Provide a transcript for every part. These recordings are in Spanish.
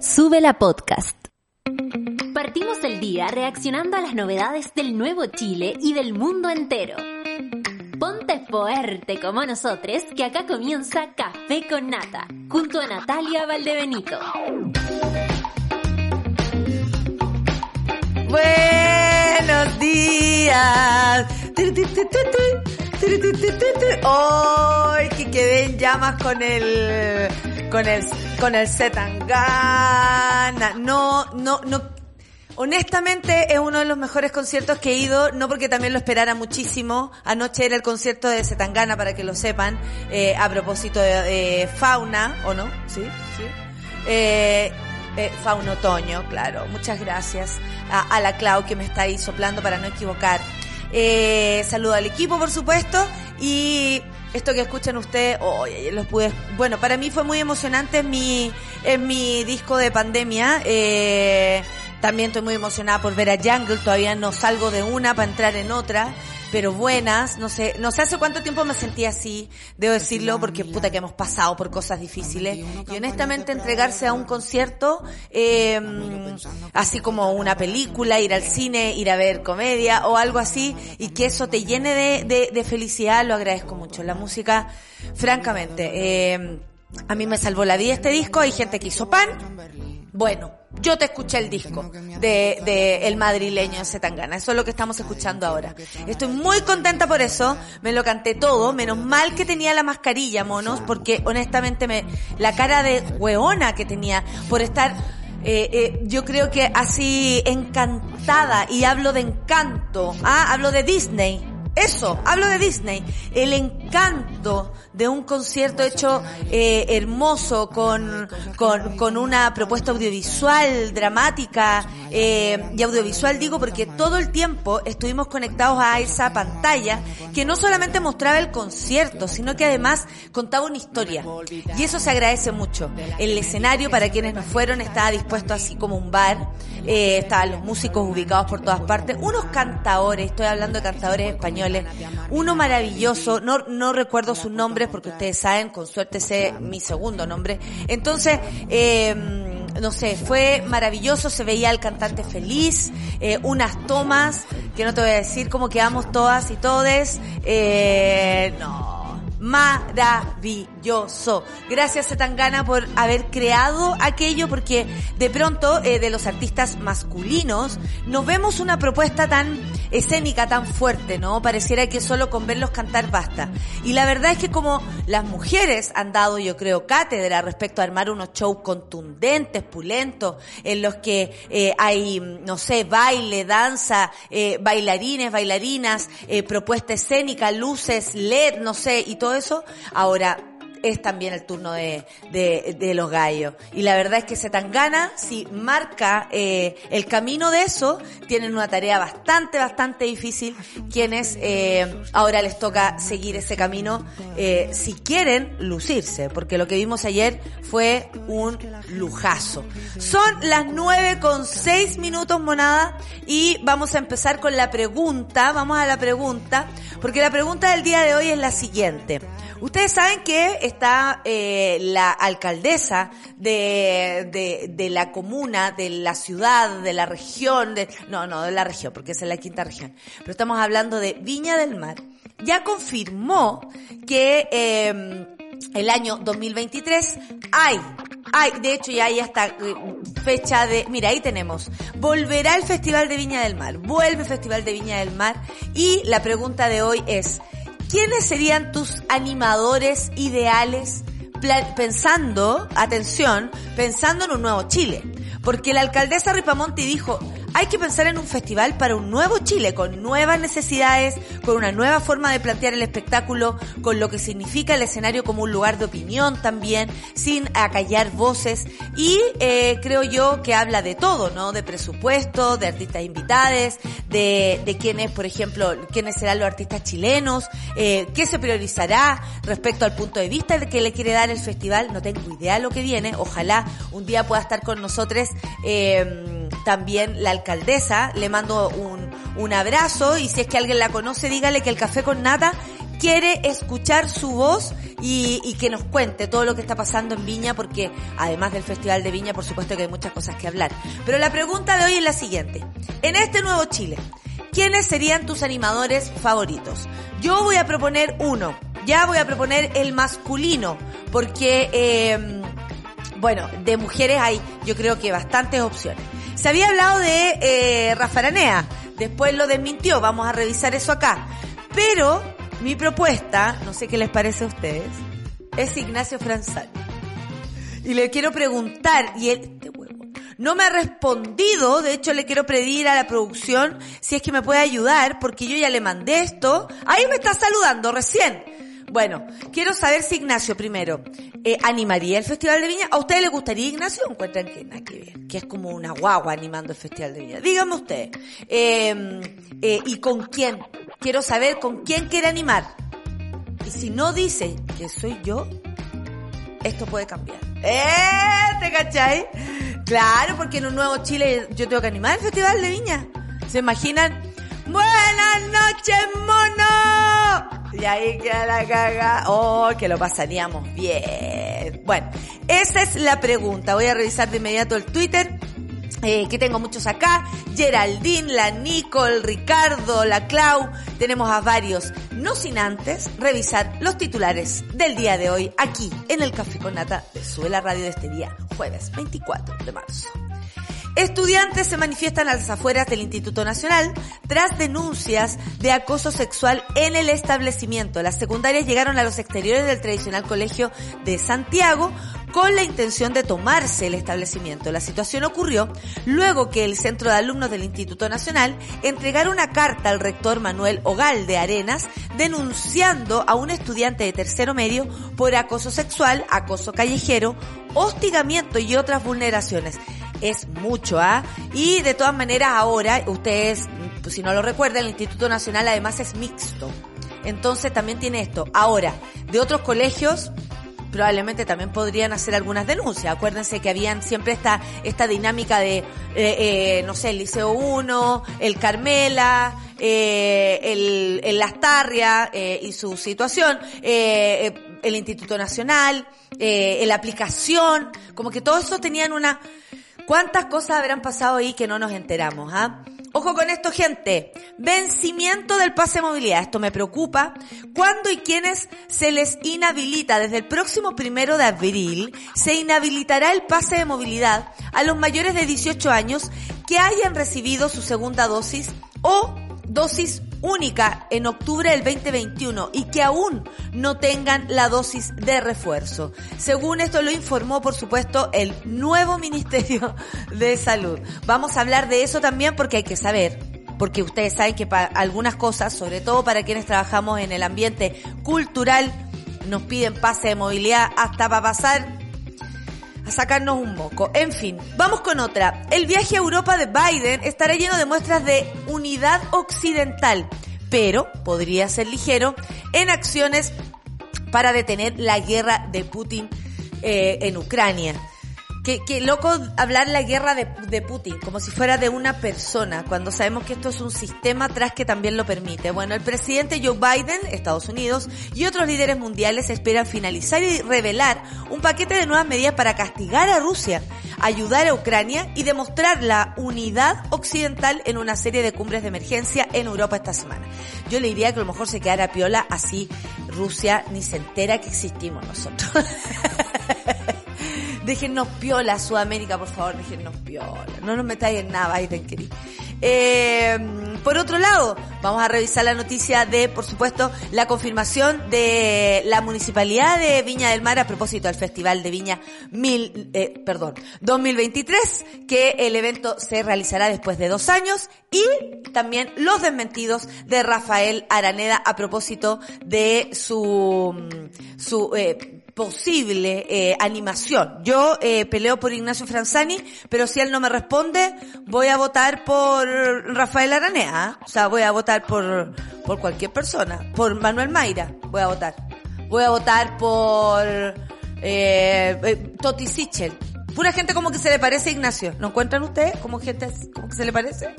Sube la podcast. Partimos el día reaccionando a las novedades del nuevo Chile y del mundo entero. Ponte fuerte como nosotros, que acá comienza Café con Nata, junto a Natalia Valdebenito. Buenos días. Hoy que quedé en llamas con el con el con el Zetangana. No, no, no. Honestamente es uno de los mejores conciertos que he ido, no porque también lo esperara muchísimo. Anoche era el concierto de Zetangana, para que lo sepan, eh, a propósito de, Fauna, ¿o no? Sí, sí. Eh, eh, Fauna Otoño, claro. Muchas gracias a, a, la Clau que me está ahí soplando para no equivocar. Eh, saludo al equipo, por supuesto, y esto que escuchan ustedes, oh, los pude, bueno, para mí fue muy emocionante en mi, mi disco de pandemia, eh, también estoy muy emocionada por ver a Jungle, todavía no salgo de una para entrar en otra pero buenas. No sé, no sé hace cuánto tiempo me sentí así, debo decirlo, porque puta que hemos pasado por cosas difíciles. Y honestamente entregarse a un concierto, eh, así como una película, ir al cine, ir a ver comedia o algo así, y que eso te llene de, de, de felicidad, lo agradezco mucho. La música, francamente, eh, a mí me salvó la vida este disco, hay gente que hizo pan. Bueno, yo te escuché el disco de, de el madrileño Zetangana. Eso es lo que estamos escuchando ahora. Estoy muy contenta por eso. Me lo canté todo. Menos mal que tenía la mascarilla, monos, porque honestamente me, la cara de hueona que tenía por estar eh, eh, yo creo que así encantada y hablo de encanto, ah, hablo de Disney, eso, hablo de Disney, el encanto de un concierto hecho eh, hermoso con, con, con, una propuesta audiovisual, dramática eh, y audiovisual digo porque todo el tiempo estuvimos conectados a esa pantalla que no solamente mostraba el concierto, sino que además contaba una historia. Y eso se agradece mucho. El escenario para quienes nos fueron estaba dispuesto así como un bar, eh, estaban los músicos ubicados por todas partes, unos cantadores, estoy hablando de cantadores españoles, uno maravilloso, no, no recuerdo sus nombres porque ustedes saben, con suerte sé mi segundo nombre. Entonces, eh, no sé, fue maravilloso, se veía al cantante feliz, eh, unas tomas, que no te voy a decir cómo quedamos todas y todes, eh, no maravilloso. Gracias Zetangana por haber creado aquello porque de pronto eh, de los artistas masculinos nos vemos una propuesta tan escénica, tan fuerte, ¿no? Pareciera que solo con verlos cantar basta. Y la verdad es que como las mujeres han dado, yo creo, cátedra respecto a armar unos shows contundentes, pulentos, en los que eh, hay, no sé, baile, danza, eh, bailarines, bailarinas, eh, propuesta escénica, luces, LED, no sé, y todo eso, ahora es también el turno de, de, los gallos. Y la verdad es que Zetangana, si marca eh, el camino de eso, tienen una tarea bastante, bastante difícil, quienes eh, ahora les toca seguir ese camino eh, si quieren lucirse, porque lo que vimos ayer fue un lujazo. Son las nueve con seis minutos monada y vamos a empezar con la pregunta, vamos a la pregunta, porque la pregunta del día de hoy es la siguiente. Ustedes saben que está eh, la alcaldesa de, de, de, la comuna, de la ciudad, de la región, de, no, no, de la región, porque es la quinta región, pero estamos hablando de Viña del Mar. Ya confirmó que eh, el año 2023 hay hay, de hecho ya hay hasta fecha de, mira, ahí tenemos, volverá el Festival de Viña del Mar, vuelve el Festival de Viña del Mar y la pregunta de hoy es, ¿quiénes serían tus animadores ideales pensando, atención, pensando en un nuevo Chile? Porque la alcaldesa Ripamonti dijo, hay que pensar en un festival para un nuevo Chile, con nuevas necesidades, con una nueva forma de plantear el espectáculo, con lo que significa el escenario como un lugar de opinión también, sin acallar voces. Y eh, creo yo que habla de todo, ¿no? De presupuesto, de artistas invitados, de, de quiénes, por ejemplo, quiénes serán los artistas chilenos, eh, qué se priorizará respecto al punto de vista que le quiere dar el festival. No tengo idea de lo que viene. Ojalá un día pueda estar con nosotros eh, también la alcaldesa, le mando un, un abrazo y si es que alguien la conoce, dígale que el café con nata quiere escuchar su voz y, que nos cuente todo lo que está pasando en Viña, porque además del Festival de Viña, por supuesto que hay muchas cosas que hablar. Pero la pregunta de hoy es la siguiente. En este nuevo Chile, ¿quiénes serían tus animadores favoritos? Yo voy a proponer uno. Ya voy a proponer el masculino, porque, eh, bueno, de mujeres hay, yo creo que bastantes opciones. Se había hablado de eh, Rafa Aranea, después lo desmintió, vamos a revisar eso acá. Pero mi propuesta, no sé qué les parece a ustedes, es Ignacio Franzani. Y le quiero preguntar, y él, este huevo, no me ha respondido, de hecho le quiero pedir a la producción si es que me puede ayudar, porque yo ya le mandé esto. Ahí me está saludando recién. Bueno, quiero saber si Ignacio primero eh, animaría el Festival de Viña. ¿A ustedes les gustaría Ignacio o encuentran que nada que? Que es como una guagua animando el Festival de Viña. Díganme ustedes. Eh, eh, ¿Y con quién? Quiero saber con quién quiere animar. Y si no dice que soy yo, esto puede cambiar. ¡Eh! ¿Te cachai? Claro, porque en un nuevo Chile yo tengo que animar el Festival de Viña. ¿Se imaginan? Buenas noches, mono. Y ahí queda la caga. Oh, que lo pasaríamos bien. Bueno, esa es la pregunta. Voy a revisar de inmediato el Twitter. Eh, que tengo muchos acá, Geraldine, la Nicole, Ricardo, la Clau, tenemos a varios, no sin antes revisar los titulares del día de hoy aquí en el Café con Nata de Suela Radio de este día, jueves 24 de marzo. Estudiantes se manifiestan a las afueras del Instituto Nacional tras denuncias de acoso sexual en el establecimiento. Las secundarias llegaron a los exteriores del tradicional colegio de Santiago con la intención de tomarse el establecimiento. La situación ocurrió luego que el Centro de Alumnos del Instituto Nacional entregara una carta al rector Manuel Ogal de Arenas denunciando a un estudiante de tercero medio por acoso sexual, acoso callejero, hostigamiento y otras vulneraciones es mucho, ¿ah? Y de todas maneras ahora, ustedes, pues, si no lo recuerdan, el Instituto Nacional además es mixto. Entonces también tiene esto. Ahora, de otros colegios, probablemente también podrían hacer algunas denuncias. Acuérdense que habían siempre esta, esta dinámica de, eh, eh, no sé, el Liceo 1, el Carmela, eh, el, el Lastarria eh, y su situación, eh, el Instituto Nacional, eh, la aplicación, como que todos estos tenían una ¿Cuántas cosas habrán pasado ahí que no nos enteramos? ¿ah? Ojo con esto, gente. Vencimiento del pase de movilidad. Esto me preocupa. ¿Cuándo y quiénes se les inhabilita? Desde el próximo primero de abril se inhabilitará el pase de movilidad a los mayores de 18 años que hayan recibido su segunda dosis o dosis única en octubre del 2021 y que aún no tengan la dosis de refuerzo. Según esto lo informó, por supuesto, el nuevo Ministerio de Salud. Vamos a hablar de eso también porque hay que saber porque ustedes saben que para algunas cosas, sobre todo para quienes trabajamos en el ambiente cultural, nos piden pase de movilidad hasta para pasar sacarnos un moco. En fin, vamos con otra. El viaje a Europa de Biden estará lleno de muestras de unidad occidental, pero podría ser ligero en acciones para detener la guerra de Putin eh, en Ucrania. Qué, qué loco hablar la guerra de, de, Putin como si fuera de una persona, cuando sabemos que esto es un sistema atrás que también lo permite. Bueno, el presidente Joe Biden, Estados Unidos, y otros líderes mundiales esperan finalizar y revelar un paquete de nuevas medidas para castigar a Rusia, ayudar a Ucrania y demostrar la unidad occidental en una serie de cumbres de emergencia en Europa esta semana. Yo le diría que a lo mejor se quedara piola, así Rusia ni se entera que existimos nosotros. déjennos piola Sudamérica, por favor, déjennos piola. No nos metáis en nada, Biden, querido. Eh, por otro lado, vamos a revisar la noticia de, por supuesto, la confirmación de la municipalidad de Viña del Mar a propósito del Festival de Viña mil, eh, perdón, 2023, que el evento se realizará después de dos años y también los desmentidos de Rafael Araneda a propósito de su, su, eh, posible eh, animación. Yo eh, peleo por Ignacio Franzani, pero si él no me responde, voy a votar por Rafael Aranea. ¿eh? O sea, voy a votar por, por cualquier persona. Por Manuel Mayra, voy a votar. Voy a votar por eh, Toti Sichel. Pura gente como que se le parece a Ignacio. ¿No encuentran ustedes? Como gente como que se le parece.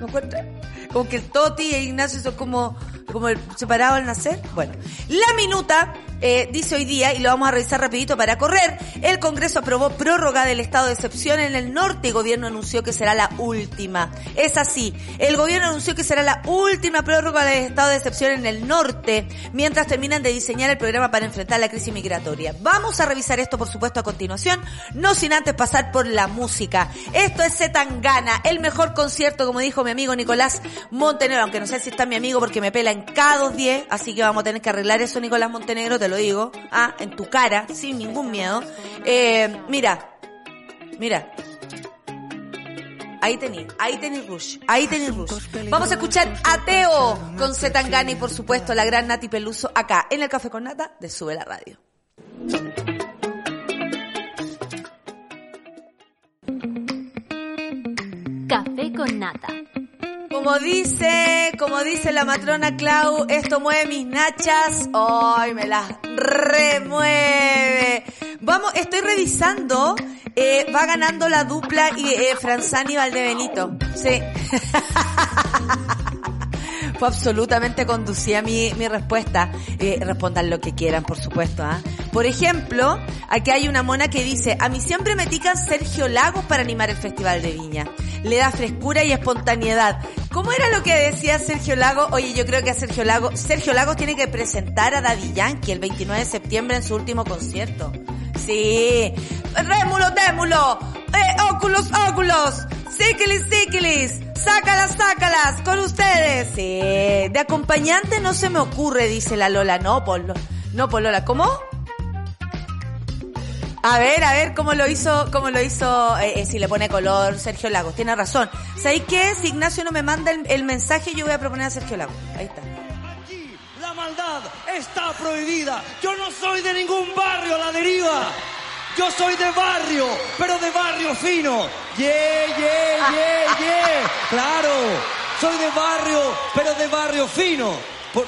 ¿No encuentran? Como que Toti e Ignacio son como como el separado al nacer. Bueno, la minuta eh, dice hoy día, y lo vamos a revisar rapidito para correr, el Congreso aprobó prórroga del estado de excepción en el norte y el gobierno anunció que será la última. Es así, el gobierno anunció que será la última prórroga del estado de excepción en el norte, mientras terminan de diseñar el programa para enfrentar la crisis migratoria. Vamos a revisar esto, por supuesto, a continuación, no sin antes pasar por la música. Esto es Zetangana, el mejor concierto, como dijo mi amigo Nicolás Montenegro, aunque no sé si está mi amigo porque me pela en cada dos diez, así que vamos a tener que arreglar eso, Nicolás Montenegro, te lo digo, ah, en tu cara, sin ningún miedo. Eh, mira, mira. Ahí tení, ahí tení Rush, ahí tení Rush. Vamos a escuchar Ateo con Zetangana y por supuesto la gran Nati Peluso acá en el Café con Nata de Sube la Radio. Café con Nata. Como dice, como dice la matrona Clau, esto mueve mis nachas. ¡Ay, me las remueve! Vamos, estoy revisando, eh, va ganando la dupla y eh, Franzani Valdebenito. Sí. Fue absolutamente conducida mi, mi respuesta. Eh, respondan lo que quieran, por supuesto. ¿ah? Por ejemplo, aquí hay una mona que dice, a mí siempre me tican Sergio Lagos para animar el Festival de Viña. Le da frescura y espontaneidad. ¿Cómo era lo que decía Sergio Lagos? Oye, yo creo que a Sergio Lagos, Sergio Lagos tiene que presentar a Daddy Yankee el 29 de septiembre en su último concierto. Sí. Rémulo, démulo. Eh, óculos, óculos. Síquilis, síquilis. Sácalas, sácalas. Con ustedes. Sí. De acompañante no se me ocurre, dice la Lola. No, Polo. No, Polola. ¿Cómo? A ver, a ver cómo lo hizo, cómo lo hizo, eh, eh, si le pone color Sergio Lagos. Tiene razón. ¿Sabéis qué? Si Ignacio no me manda el, el mensaje, yo voy a proponer a Sergio Lagos. Ahí está. Aquí la maldad está prohibida. Yo no soy de ningún barrio a la deriva. Yo soy de barrio, pero de barrio fino. Yeah, yeah, yeah, yeah. Claro, soy de barrio, pero de barrio fino. Por-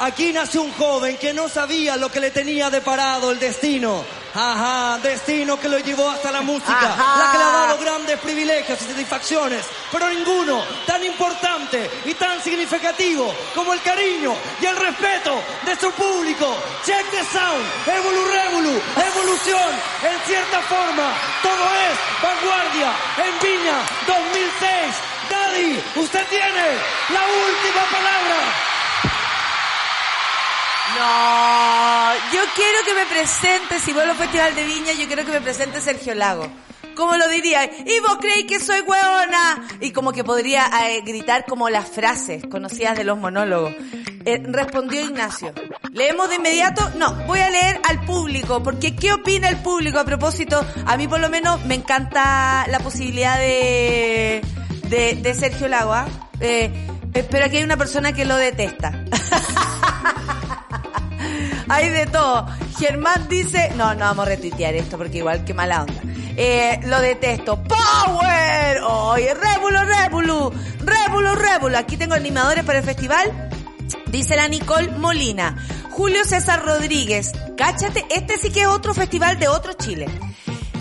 Aquí nació un joven que no sabía lo que le tenía deparado el destino. Ajá, destino que lo llevó hasta la música, Ajá. la que le ha dado grandes privilegios y satisfacciones, pero ninguno tan importante y tan significativo como el cariño y el respeto de su público. Check the sound, Evolu Revolu, evolución, en cierta forma, todo es vanguardia en Viña 2006. Daddy, usted tiene la última palabra. No, yo quiero que me presente, si vuelvo al Festival de Viña, yo quiero que me presente Sergio Lago. ¿Cómo lo diría? ¿Y vos creéis que soy hueona? Y como que podría eh, gritar como las frases conocidas de los monólogos. Eh, respondió Ignacio. ¿Leemos de inmediato? No, voy a leer al público, porque ¿qué opina el público a propósito? A mí por lo menos me encanta la posibilidad de, de, Sergio Lago, ¿ah? Eh, eh, pero aquí hay una persona que lo detesta. Hay de todo. Germán dice, no, no vamos a retuitear esto porque igual que mala onda. Eh, lo detesto. ¡Power! Oye, Rebulo, Rebulo, Rebulo, Rebulo. Aquí tengo animadores para el festival. Dice la Nicole Molina. Julio César Rodríguez. Cáchate, este sí que es otro festival de otro Chile.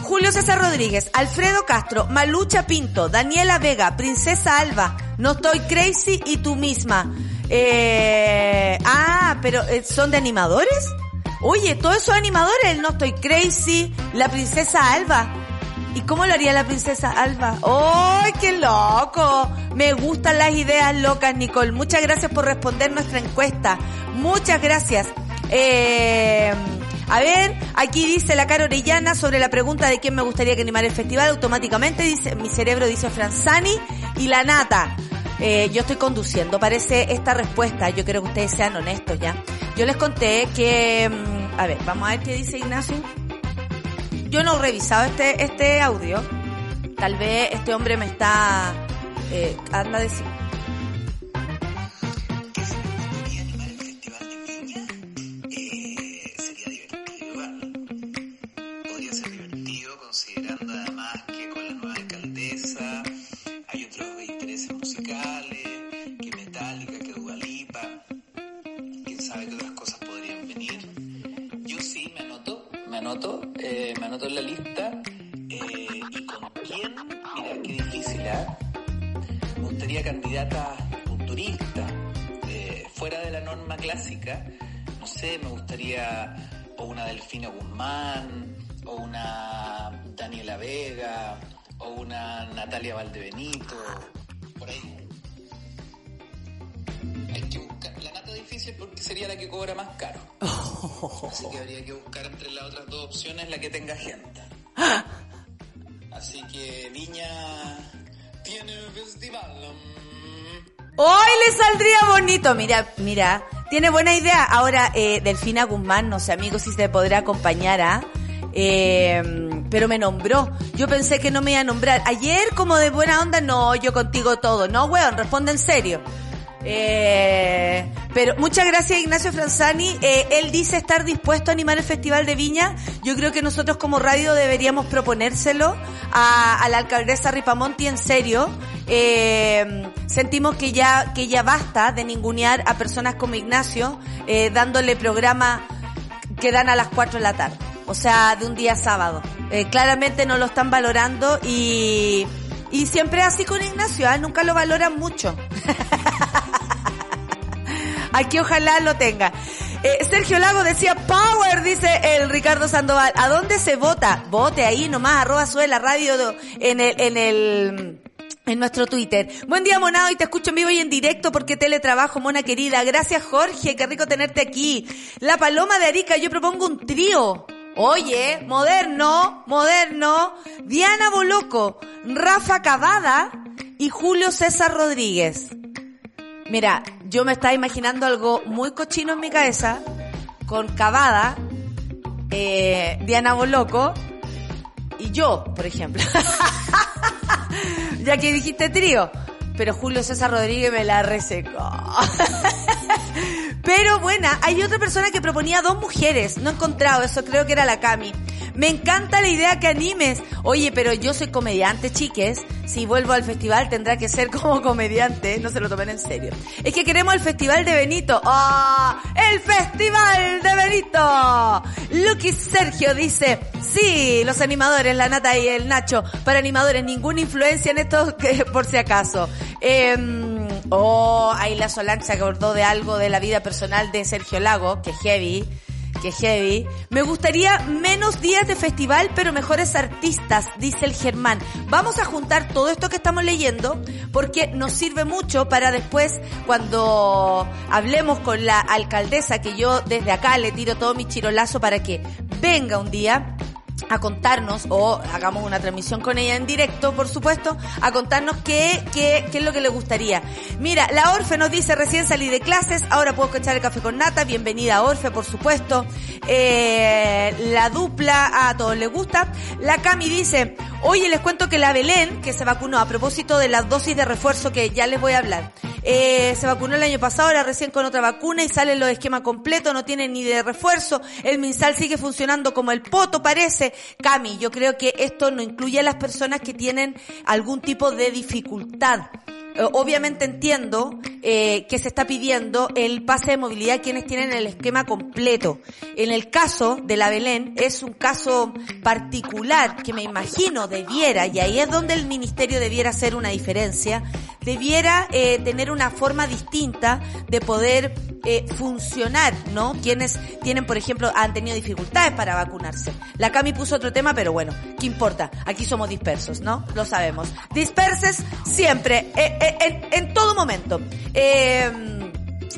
Julio César Rodríguez, Alfredo Castro, Malucha Pinto, Daniela Vega, Princesa Alba, No Estoy Crazy y tú misma. Eh, ah, pero eh, ¿son de animadores? Oye, todos esos animadores, No Estoy Crazy, la Princesa Alba. ¿Y cómo lo haría la Princesa Alba? ¡Ay, qué loco! Me gustan las ideas locas, Nicole. Muchas gracias por responder nuestra encuesta. Muchas gracias. Eh, a ver, aquí dice la cara Orellana sobre la pregunta de quién me gustaría que animara el festival. Automáticamente dice, mi cerebro dice Franzani y la nata. Eh, yo estoy conduciendo, parece esta respuesta. Yo quiero que ustedes sean honestos ya. Yo les conté que, mm, a ver, vamos a ver qué dice Ignacio. Yo no he revisado este, este audio. Tal vez este hombre me está, eh, anda a Mira, mira, tiene buena idea. Ahora, eh, Delfina Guzmán, no sé, amigo, si se podrá acompañar a... Eh, pero me nombró. Yo pensé que no me iba a nombrar. Ayer, como de buena onda, no, yo contigo todo. No, weón, responde en serio. Eh, pero muchas gracias Ignacio Franzani. Eh, él dice estar dispuesto a animar el Festival de Viña. Yo creo que nosotros como radio deberíamos proponérselo a, la alcaldesa Ripamonti en serio. Eh, sentimos que ya, que ya basta de ningunear a personas como Ignacio, dándole programa que dan a las 4 de la tarde. O sea, de un día sábado. Claramente no lo están valorando y, y siempre así con Ignacio, ¿ah? nunca lo valoran mucho. Aquí ojalá lo tenga. Eh, Sergio Lago decía Power, dice el Ricardo Sandoval. ¿A dónde se vota? Vote ahí nomás, arroba sube la radio en el, en el, en nuestro Twitter. Buen día, Monado, y te escucho en vivo y en directo porque teletrabajo, mona querida. Gracias, Jorge, qué rico tenerte aquí. La Paloma de Arica, yo propongo un trío. Oye, moderno, moderno. Diana Boloco, Rafa Cavada y Julio César Rodríguez. Mira, yo me estaba imaginando algo muy cochino en mi cabeza, con Cavada, eh, Diana Boloco y yo, por ejemplo. ya que dijiste trío, pero Julio César Rodríguez me la resecó. Pero buena, hay otra persona que proponía dos mujeres. No he encontrado eso, creo que era la Cami. Me encanta la idea que animes. Oye, pero yo soy comediante, chiques. Si vuelvo al festival tendrá que ser como comediante. No se lo tomen en serio. Es que queremos el festival de Benito. ¡Ah! ¡El festival de Benito! Lucky Sergio dice, sí, los animadores, la Nata y el Nacho. Para animadores, ninguna influencia en esto, por si acaso. Em, Oh, ahí la se acordó de algo de la vida personal de Sergio Lago, que heavy, que heavy. Me gustaría menos días de festival, pero mejores artistas, dice el Germán. Vamos a juntar todo esto que estamos leyendo, porque nos sirve mucho para después, cuando hablemos con la alcaldesa, que yo desde acá le tiro todo mi chirolazo para que venga un día a contarnos, o hagamos una transmisión con ella en directo, por supuesto, a contarnos qué, qué, qué es lo que le gustaría. Mira, la Orfe nos dice, recién salí de clases, ahora puedo echar el café con nata, bienvenida Orfe, por supuesto. Eh, la dupla a todos les gusta. La Cami dice, oye, les cuento que la Belén, que se vacunó a propósito de las dosis de refuerzo que ya les voy a hablar, eh, se vacunó el año pasado, ahora recién con otra vacuna y salen los esquemas completos, no tienen ni de refuerzo, el MinSal sigue funcionando como el poto parece. Cami, yo creo que esto no incluye a las personas que tienen algún tipo de dificultad. Eh, Obviamente entiendo eh, que se está pidiendo el pase de movilidad a quienes tienen el esquema completo. En el caso de la Belén es un caso particular que me imagino debiera, y ahí es donde el ministerio debiera hacer una diferencia, debiera eh, tener una forma distinta de poder eh, funcionar, ¿no? Quienes tienen, por ejemplo, han tenido dificultades para vacunarse. La Cami puso otro tema, pero bueno, ¿qué importa? Aquí somos dispersos, ¿no? Lo sabemos. Disperses siempre, eh, en, en todo momento. Eh,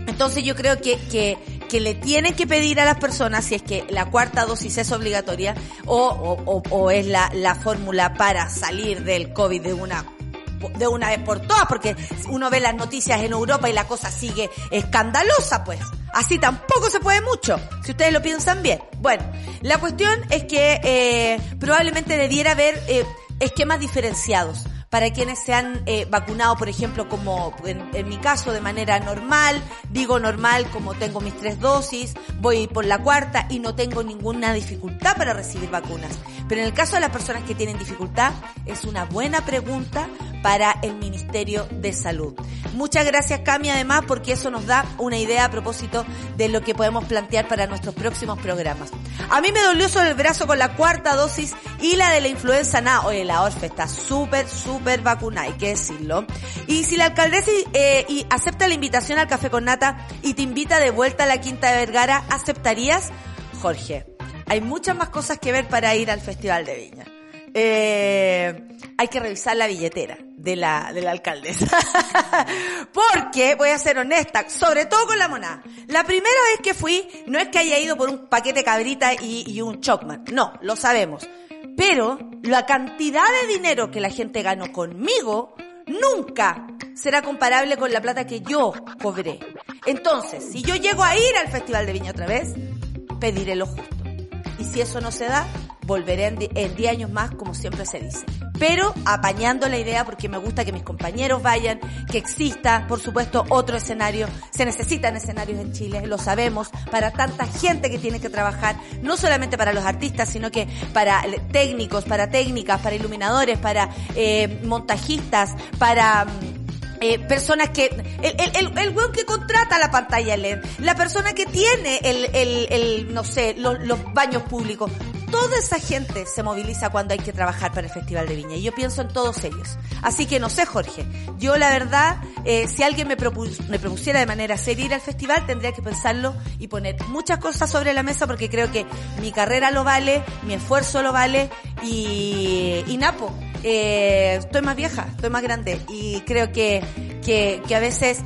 entonces yo creo que, que, que le tienen que pedir a las personas si es que la cuarta dosis es obligatoria o, o, o, o es la, la fórmula para salir del COVID de una de una vez por todas, porque uno ve las noticias en Europa y la cosa sigue escandalosa, pues. Así tampoco se puede mucho, si ustedes lo piensan bien. Bueno, la cuestión es que eh, probablemente debiera haber eh, esquemas diferenciados para quienes se han eh, vacunado, por ejemplo, como en, mi caso de manera normal, digo normal como tengo mis tres dosis, voy por la cuarta y no tengo ninguna dificultad para recibir vacunas. Pero en el caso de las personas que tienen dificultad, es una buena pregunta para el Ministerio de Salud. Muchas gracias Cami además porque eso nos da una idea a propósito de lo que podemos plantear para nuestros próximos programas. A mí me dolió sobre el brazo con la cuarta dosis y la de la influenza nada. Oye, la ORFE está súper, súper vacunada, hay que decirlo. Y si la alcaldesa eh, acepta la invitación al café con nata y te invita de vuelta a la Quinta de Vergara, ¿aceptarías? Jorge, hay muchas más cosas que ver para ir al Festival de Viña. Eh, hay que revisar la billetera de la, de la alcaldesa. Porque, voy a ser honesta, sobre todo con la monada. La primera vez que fui, no es que haya ido por un paquete cabrita y, y un chocman. No, lo sabemos. Pero la cantidad de dinero que la gente ganó conmigo nunca será comparable con la plata que yo cobré. Entonces, si yo llego a ir al Festival de Viña otra vez, pediré lo justo. Y si eso no se da, volveré en 10 años más, como siempre se dice. Pero apañando la idea porque me gusta que mis compañeros vayan, que exista, por supuesto, otro escenario. Se necesitan escenarios en Chile, lo sabemos, para tanta gente que tiene que trabajar, no solamente para los artistas, sino que para técnicos, para técnicas, para iluminadores, para eh, montajistas, para... Eh, personas que, el, el, el, el weón que contrata la pantalla LED, la persona que tiene el, el, el no sé, los, los baños públicos, toda esa gente se moviliza cuando hay que trabajar para el Festival de Viña. Y yo pienso en todos ellos. Así que no sé, Jorge. Yo la verdad, eh, si alguien me, propus me propusiera de manera seria ir al festival, tendría que pensarlo y poner muchas cosas sobre la mesa porque creo que mi carrera lo vale, mi esfuerzo lo vale y, y Napo. Eh, estoy más vieja, estoy más grande y creo que, que, que a veces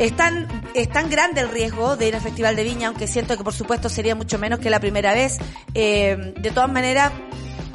es tan, es tan grande el riesgo de ir al Festival de Viña, aunque siento que por supuesto sería mucho menos que la primera vez. Eh, de todas maneras,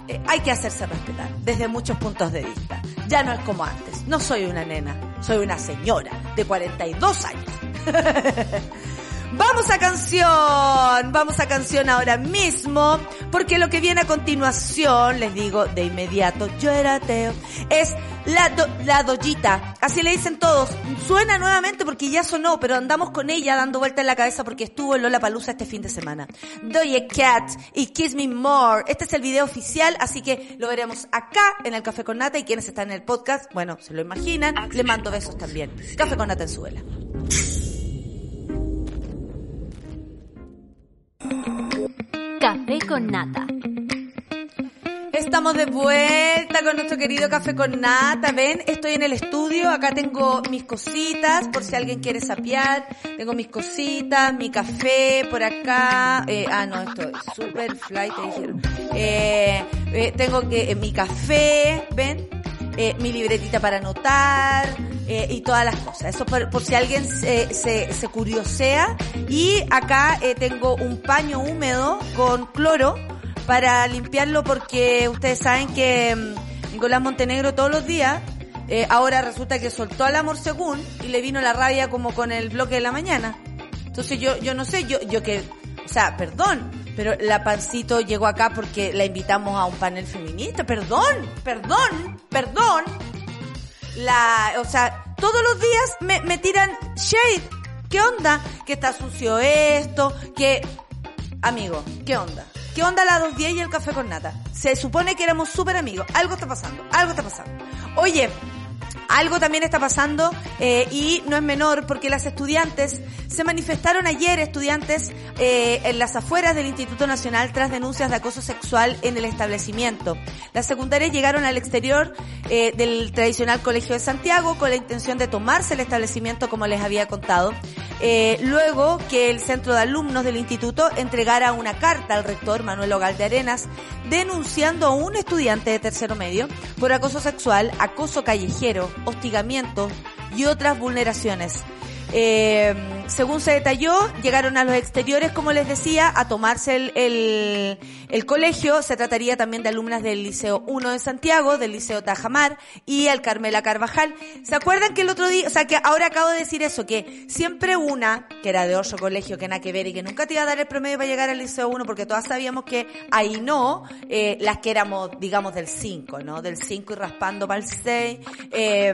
eh, hay que hacerse respetar desde muchos puntos de vista. Ya no es como antes. No soy una nena, soy una señora de 42 años. Vamos a canción, vamos a canción ahora mismo, porque lo que viene a continuación, les digo de inmediato, yo era ateo, es la, do, la doyita, así le dicen todos, suena nuevamente porque ya sonó, pero andamos con ella dando vuelta en la cabeza porque estuvo en Lola Palusa este fin de semana. Doye Cat y Kiss Me More, este es el video oficial, así que lo veremos acá en el Café con Nata y quienes están en el podcast, bueno, se lo imaginan, le mando besos también. Café con Nata en suela. Café con nata. Estamos de vuelta con nuestro querido café con nata. Ven, estoy en el estudio. Acá tengo mis cositas por si alguien quiere sapear. Tengo mis cositas, mi café por acá. Eh, ah, no, esto es super fly, te dijeron. Eh, eh, tengo que mi café, ven, mi libretita para anotar eh, y todas las cosas. Eso por, por si alguien se, se, se curiosea. Y acá eh, tengo un paño húmedo con cloro para limpiarlo porque ustedes saben que mm, Nicolás Montenegro todos los días eh, ahora resulta que soltó al amor según y le vino la rabia como con el bloque de la mañana. Entonces yo, yo no sé, yo, yo que, o sea, perdón, pero la pancito llegó acá porque la invitamos a un panel feminista, perdón, perdón, perdón. La, o sea, todos los días me, me tiran shade. ¿Qué onda? Que está sucio esto, que, amigo, ¿qué onda? ¿Qué onda la 210 y el café con nata? Se supone que éramos súper amigos. Algo está pasando, algo está pasando. Oye, algo también está pasando eh, y no es menor porque las estudiantes se manifestaron ayer, estudiantes, eh, en las afueras del Instituto Nacional tras denuncias de acoso sexual en el establecimiento. Las secundarias llegaron al exterior eh, del tradicional Colegio de Santiago con la intención de tomarse el establecimiento como les había contado. Eh, luego que el centro de alumnos del instituto entregara una carta al rector Manuel Ogal de Arenas denunciando a un estudiante de tercero medio por acoso sexual, acoso callejero, hostigamiento y otras vulneraciones. Eh, según se detalló, llegaron a los exteriores, como les decía, a tomarse el, el, el, colegio. Se trataría también de alumnas del Liceo 1 de Santiago, del Liceo Tajamar y el Carmela Carvajal. ¿Se acuerdan que el otro día, o sea, que ahora acabo de decir eso, que siempre una, que era de otro colegio, que nada que ver y que nunca te iba a dar el promedio para llegar al Liceo 1, porque todas sabíamos que ahí no, eh, las que éramos, digamos, del 5, ¿no? Del 5 y raspando para el 6. Eh,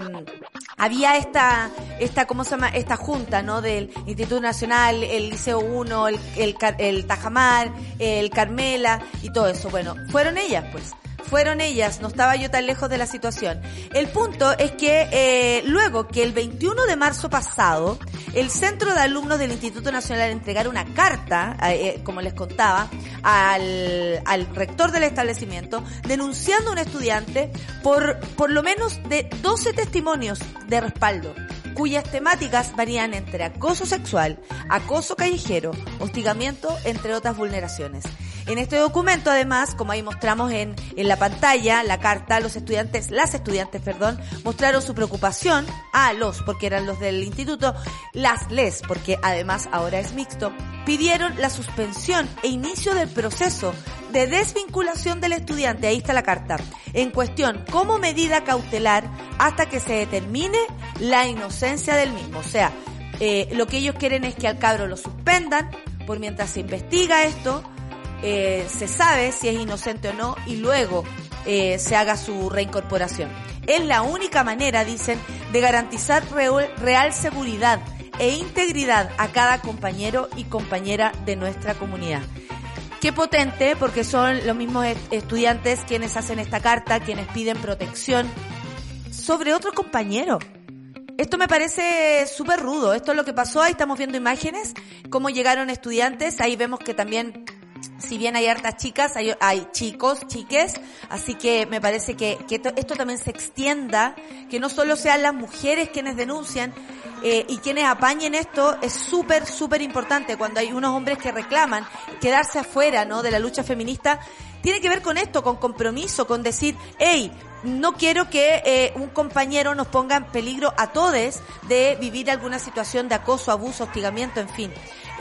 había esta, esta, ¿cómo se llama? Esta ¿no? Del Instituto Nacional, el Liceo 1, el, el, el Tajamar, el Carmela y todo eso. Bueno, fueron ellas, pues. fueron ellas, no estaba yo tan lejos de la situación. El punto es que eh, luego que el 21 de marzo pasado, el Centro de Alumnos del Instituto Nacional entregara una carta, eh, como les contaba, al, al rector del establecimiento, denunciando a un estudiante por por lo menos de 12 testimonios de respaldo cuyas temáticas varían entre acoso sexual, acoso callejero, hostigamiento, entre otras vulneraciones. En este documento, además, como ahí mostramos en, en la pantalla, la carta, los estudiantes, las estudiantes, perdón, mostraron su preocupación a los, porque eran los del instituto, las les, porque además ahora es mixto, pidieron la suspensión e inicio del proceso de desvinculación del estudiante, ahí está la carta, en cuestión como medida cautelar hasta que se determine la inocencia del mismo. O sea, eh, lo que ellos quieren es que al cabro lo suspendan por mientras se investiga esto, eh, se sabe si es inocente o no y luego eh, se haga su reincorporación. Es la única manera, dicen, de garantizar real, real seguridad e integridad a cada compañero y compañera de nuestra comunidad. Qué potente, porque son los mismos est- estudiantes quienes hacen esta carta, quienes piden protección sobre otro compañero. Esto me parece súper rudo. Esto es lo que pasó. Ahí estamos viendo imágenes, cómo llegaron estudiantes. Ahí vemos que también, si bien hay hartas chicas, hay, chicos, chiques. Así que me parece que, esto también se extienda, que no solo sean las mujeres quienes denuncian, eh, y quienes apañen esto es súper, súper importante. Cuando hay unos hombres que reclaman quedarse afuera, ¿no? De la lucha feminista, tiene que ver con esto, con compromiso, con decir, hey, no quiero que eh, un compañero nos ponga en peligro a todos de vivir alguna situación de acoso, abuso, hostigamiento, en fin.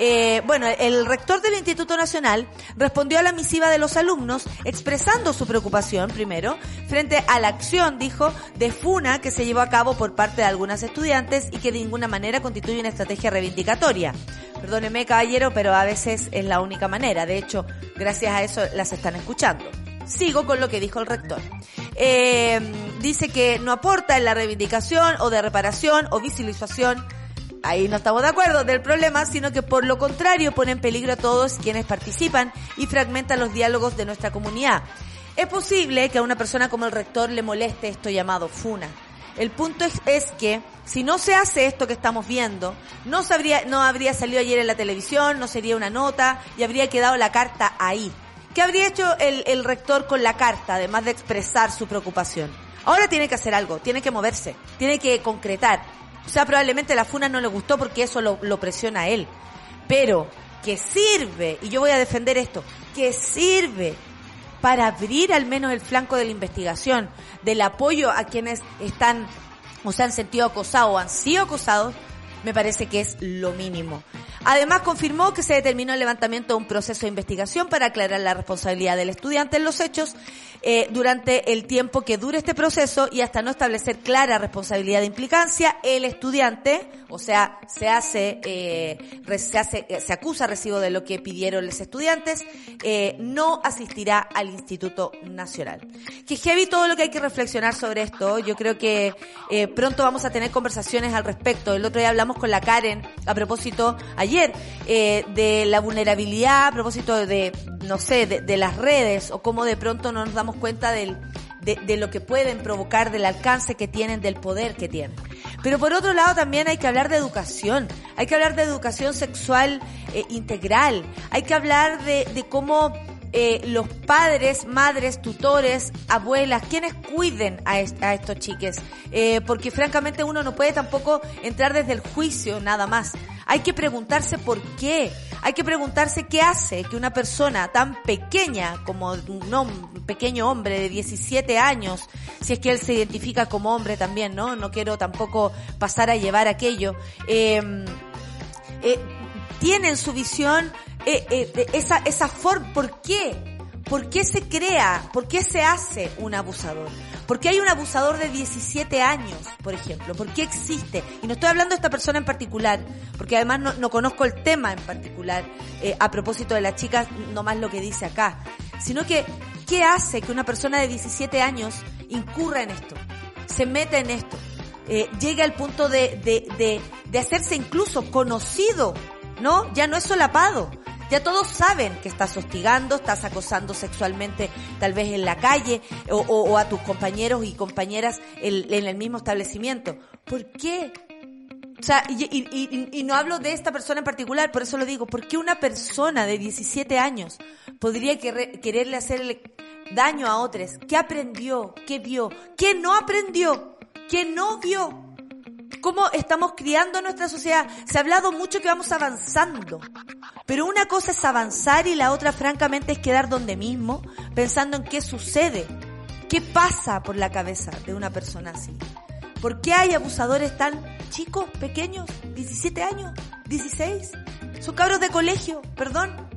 Eh, bueno, el rector del Instituto Nacional respondió a la misiva de los alumnos expresando su preocupación, primero, frente a la acción, dijo, de FUNA que se llevó a cabo por parte de algunas estudiantes y que de ninguna manera constituye una estrategia reivindicatoria. Perdóneme, caballero, pero a veces es la única manera. De hecho, gracias a eso las están escuchando. Sigo con lo que dijo el rector. Eh, dice que no aporta en la reivindicación o de reparación o visibilización ahí no estamos de acuerdo del problema, sino que por lo contrario pone en peligro a todos quienes participan y fragmentan los diálogos de nuestra comunidad. Es posible que a una persona como el rector le moleste esto llamado funa. El punto es, que si no se hace esto que estamos viendo, no sabría, no habría salido ayer en la televisión, no sería una nota y habría quedado la carta ahí. ¿Qué habría hecho el rector con la carta, además de expresar su preocupación? Ahora tiene que hacer algo, tiene que moverse, tiene que concretar. O sea, probablemente la FUNA no le gustó porque eso lo, presiona a él. Pero que sirve, y yo voy a defender esto, que sirve para abrir al menos el flanco de la investigación, del apoyo a quienes están o se han sentido acosados o han sido acosados, me parece que es lo mínimo. Además, confirmó que se determinó el levantamiento de un proceso de investigación para aclarar la responsabilidad del estudiante en los hechos eh, durante el tiempo que dure este proceso y hasta no establecer clara responsabilidad de implicancia, el estudiante, o sea, se hace, eh, se hace, eh, se acusa recibo de lo que pidieron los estudiantes, no asistirá al Instituto Nacional. Que heavy todo lo que hay que reflexionar sobre esto. Yo creo que pronto vamos a tener conversaciones al respecto. El otro día hablamos con la Karen a propósito ayer eh, de la vulnerabilidad, a propósito de, no sé, de, de las redes o cómo de pronto no nos damos cuenta del, de, de lo que pueden provocar, del alcance que tienen, del poder que tienen. Pero por otro lado también hay que hablar de educación, hay que hablar de educación sexual eh, integral, hay que hablar de, de cómo eh, los padres, madres, tutores, abuelas, quienes cuiden a, est- a estos chiques. Eh, porque francamente uno no puede tampoco entrar desde el juicio nada más. Hay que preguntarse por qué. Hay que preguntarse qué hace que una persona tan pequeña como un, pequeño hombre de 17 años, si es que él se identifica como hombre también, ¿no? No quiero tampoco pasar a llevar aquello. Eh, eh, tienen su visión, eh, eh, esa, esa forma, ¿por qué? ¿Por qué se crea? ¿Por qué se hace un abusador? ¿Por qué hay un abusador de 17 años, por ejemplo? ¿Por qué existe? Y no estoy hablando de esta persona en particular, porque además no, no conozco el tema en particular, eh, a propósito de las chicas, no más lo que dice acá, sino que, ¿qué hace que una persona de 17 años incurra en esto? Se meta en esto, eh, llegue al punto de, de, de, de hacerse incluso conocido, ¿no? Ya no es solapado, Ya todos saben que estás hostigando, estás acosando sexualmente tal vez en la calle o, o- o a tus compañeros y compañeras en, el mismo establecimiento. ¿Por qué? O sea, y, no hablo de esta persona en particular, por eso lo digo. ¿Por qué una persona de 17 años podría querer- quererle hacerle daño a otros? ¿Qué aprendió? ¿Qué vio? ¿Qué no aprendió? ¿Qué no vio? ¿Cómo estamos criando nuestra sociedad? Se ha hablado mucho que vamos avanzando. Pero una cosa es avanzar y la otra, francamente, es quedar donde mismo, pensando en qué sucede. ¿Qué pasa por la cabeza de una persona así? ¿Por qué hay abusadores tan chicos, pequeños? ¿17 años? ¿16? Son cabros de colegio, perdón.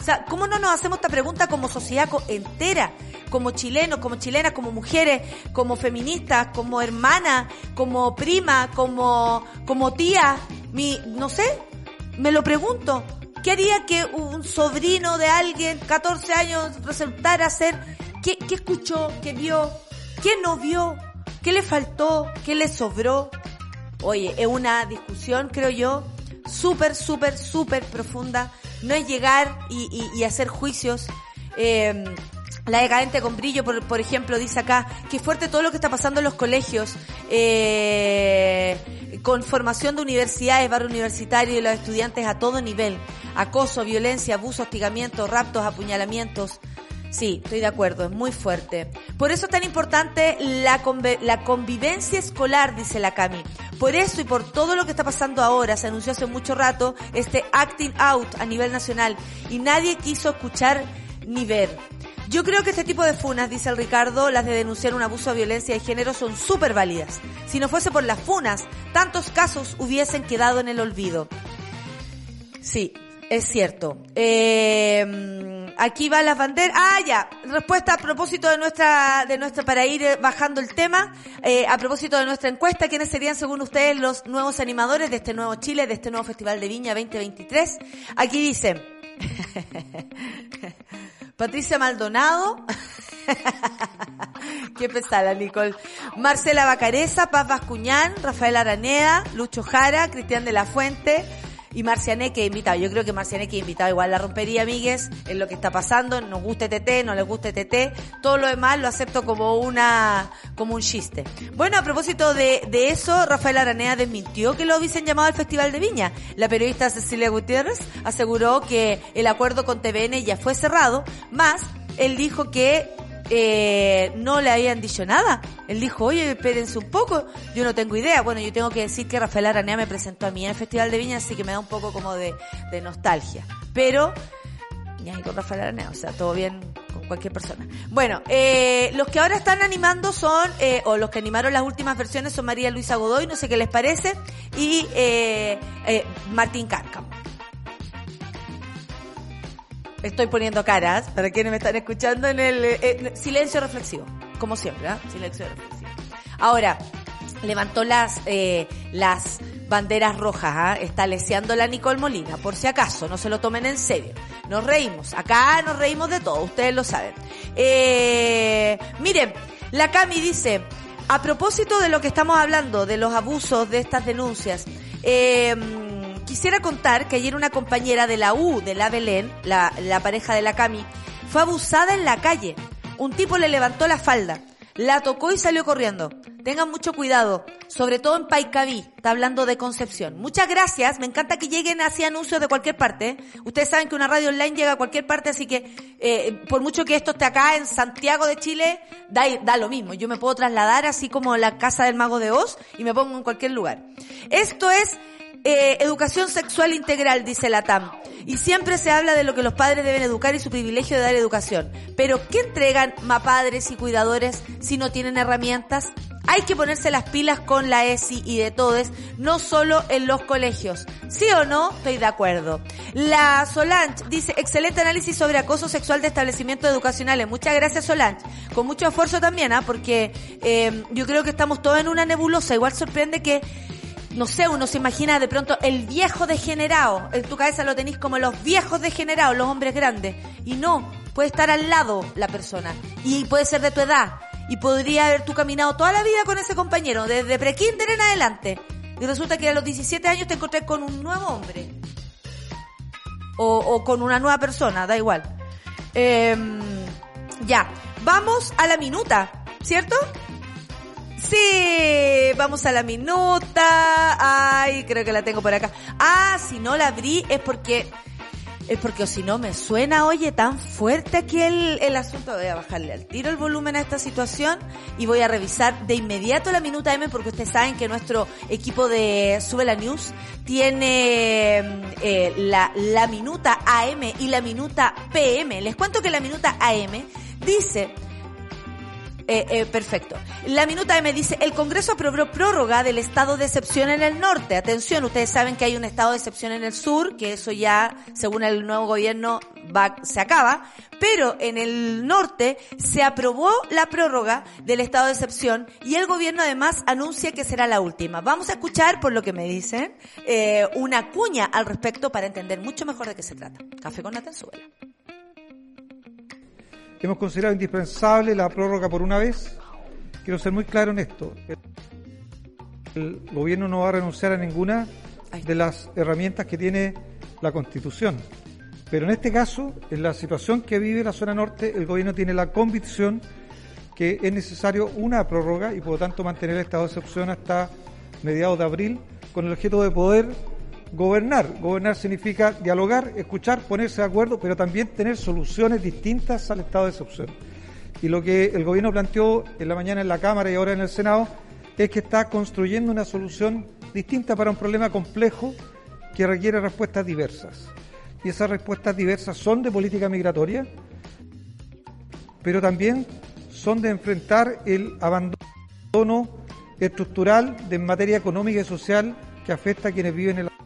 O sea, ¿cómo no nos hacemos esta pregunta como sociedad entera? Como chilenos, como chilenas, como mujeres, como feministas, como hermanas, como prima, como, como tía, mi, no sé, me lo pregunto. ¿Qué haría que un sobrino de alguien, 14 años, resultara ser? ¿Qué, qué escuchó? ¿Qué vio? ¿Qué no vio? ¿Qué le faltó? ¿Qué le sobró? Oye, es una discusión, creo yo, súper, súper, súper profunda. No es llegar y, y- hacer juicios. Eh, la decadente con brillo, por, por ejemplo, dice acá, que fuerte todo lo que está pasando en los colegios, eh, con formación de universidades, barrio universitario y los estudiantes a todo nivel. Acoso, violencia, abuso, hostigamiento, raptos, apuñalamientos. Sí, estoy de acuerdo, es muy fuerte. Por eso es tan importante la, la convivencia escolar, dice la Cami. Por eso y por todo lo que está pasando ahora, se anunció hace mucho rato este acting out a nivel nacional y nadie quiso escuchar ni ver. Yo creo que este tipo de funas, dice el Ricardo, las de denunciar un abuso de violencia de género son súper válidas. Si no fuese por las funas, tantos casos hubiesen quedado en el olvido. Sí, es cierto. Eh, aquí va las banderas. Ah, ya. Respuesta a propósito de nuestra, de nuestra, para ir eh, bajando el tema, eh, a propósito de nuestra encuesta, ¿quiénes serían según ustedes los nuevos animadores de este nuevo Chile, de este nuevo Festival de Viña 2023? Aquí dice, Patricia Maldonado, Qué pesada, Nicole. Marcela Bacareza, Paz Bascuñán, Rafael Araneda, Lucho Jara, Cristian de la Fuente y Marcianeque invitado. Yo creo que Marcianeque invitado igual la rompería, amigues, en lo que está pasando. Nos guste TT, no les guste TT. Todo lo demás lo acepto como una, como un chiste. Bueno, a propósito de, de eso, Rafael Araneda desmintió que lo hubiesen llamado al Festival de Viña. La periodista Cecilia Gutiérrez aseguró que el acuerdo con TVN ya fue cerrado, más él dijo que eh, no le habían dicho nada. Él dijo, oye, espérense un poco, yo no tengo idea. Bueno, yo tengo que decir que Rafael Aranea me presentó a mí en el Festival de Viña, así que me da un poco como de, nostalgia. Pero, ni ahí con Rafael Aranea, o sea, todo bien con cualquier persona. Bueno, eh, los que ahora están animando son, eh, o los que animaron las últimas versiones son María Luisa Godoy, no sé qué les parece, y eh, eh, Martín Cárcamo. Estoy poniendo caras para quienes me están escuchando en el eh, eh, silencio reflexivo, como siempre, ¿ah? Silencio reflexivo. Ahora, levantó las eh, las banderas rojas, ¿ah? está leseando la Nicole Molina, por si acaso, no se lo tomen en serio. Nos reímos, acá nos reímos de todo, ustedes lo saben. Eh, miren, la Cami dice, a propósito de lo que estamos hablando, de los abusos, de estas denuncias, eh, quisiera contar que ayer una compañera de la U, de la Belén, la, pareja de la Cami, fue abusada en la calle. Un tipo le levantó la falda, la tocó y salió corriendo. Tengan mucho cuidado, sobre todo en Paicaví, está hablando de Concepción. Muchas gracias, me encanta que lleguen así anuncios de cualquier parte. Ustedes saben que una radio online llega a cualquier parte, así que eh, por mucho que esto esté acá en Santiago de Chile, da, da lo mismo. Yo me puedo trasladar así como la casa del mago de Oz y me pongo en cualquier lugar. Esto es eh, educación sexual integral, dice la TAM. Y siempre se habla de lo que los padres deben educar y su privilegio de dar educación. Pero ¿qué entregan padres y cuidadores si no tienen herramientas? Hay que ponerse las pilas con la ESI y de todes, no solo en los colegios. ¿Sí o no? Estoy de acuerdo. La Solange dice, excelente análisis sobre acoso sexual de establecimientos educacionales. Muchas gracias Solange. Con mucho esfuerzo también, ¿ah? porque eh, yo creo que estamos todos en una nebulosa. Igual sorprende que no sé, uno se imagina de pronto el viejo degenerado. En tu cabeza lo tenéis como los viejos degenerados, los hombres grandes. Y no, puede estar al lado la persona. Y puede ser de tu edad. Y podría haber tú caminado toda la vida con ese compañero, desde prekinder en adelante. Y resulta que a los 17 años te encontré con un nuevo hombre. O, o con una nueva persona, da igual. Em, ya, vamos a la minuta, ¿cierto? Sí, vamos a la minuta. Ay, creo que la tengo por acá. Ah, si no la abrí es porque es porque o si no me suena, oye, tan fuerte aquí el, el asunto. Voy a bajarle al tiro el volumen a esta situación y voy a revisar de inmediato la minuta M porque ustedes saben que nuestro equipo de Sube la News tiene eh, la, la minuta AM y la minuta PM. Les cuento que la minuta AM dice eh, eh, perfecto. La minuta me dice, el Congreso aprobó prórroga del estado de excepción en el norte. Atención, ustedes saben que hay un estado de excepción en el sur, que eso ya, según el nuevo gobierno, va, se acaba. Pero en el norte se aprobó la prórroga del estado de excepción y el gobierno además anuncia que será la última. Vamos a escuchar, por lo que me dicen, eh, una cuña al respecto para entender mucho mejor de qué se trata. Café con Natanzuela. Hemos considerado indispensable la prórroga por una vez. Quiero ser muy claro en esto. El gobierno no va a renunciar a ninguna de las herramientas que tiene la Constitución. Pero en este caso, en la situación que vive la zona norte, el gobierno tiene la convicción que es necesario una prórroga y por lo tanto mantener el estado de excepción hasta mediados de abril con el objeto de poder gobernar. Gobernar significa dialogar, escuchar, ponerse de acuerdo, pero también tener soluciones distintas al estado de excepción. Y lo que el gobierno planteó en la mañana en la Cámara y ahora en el Senado es que está construyendo una solución distinta para un problema complejo que requiere respuestas diversas. Y esas respuestas diversas son de política migratoria, pero también son de enfrentar el abandono estructural de materia económica y social que afecta a quienes viven en la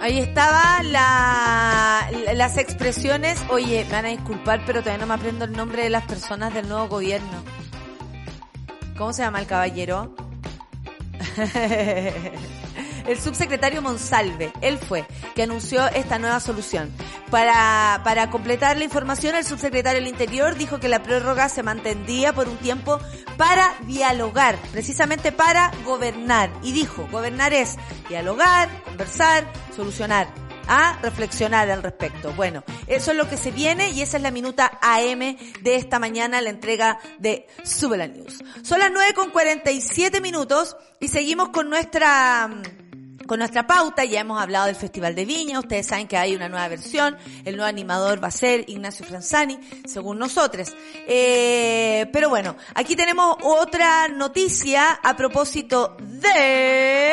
Ahí estaba la, las expresiones. Oye, me van a disculpar, pero todavía no me aprendo el nombre de las personas del nuevo gobierno. ¿Cómo se llama el caballero? el subsecretario Monsalve, él fue, que anunció esta nueva solución. Para, para completar la información, el subsecretario del Interior dijo que la prórroga se mantendría por un tiempo para dialogar, precisamente para gobernar. Y dijo, gobernar es dialogar, conversar, solucionar a reflexionar al respecto. Bueno, eso es lo que se viene y esa es la minuta AM de esta mañana, la entrega de Sube la News. Son las 9 con 47 minutos y seguimos con nuestra con nuestra pauta. Ya hemos hablado del Festival de Viña. Ustedes saben que hay una nueva versión. El nuevo animador va a ser Ignacio Franzani, según nosotros. Eh, pero bueno, aquí tenemos otra noticia a propósito de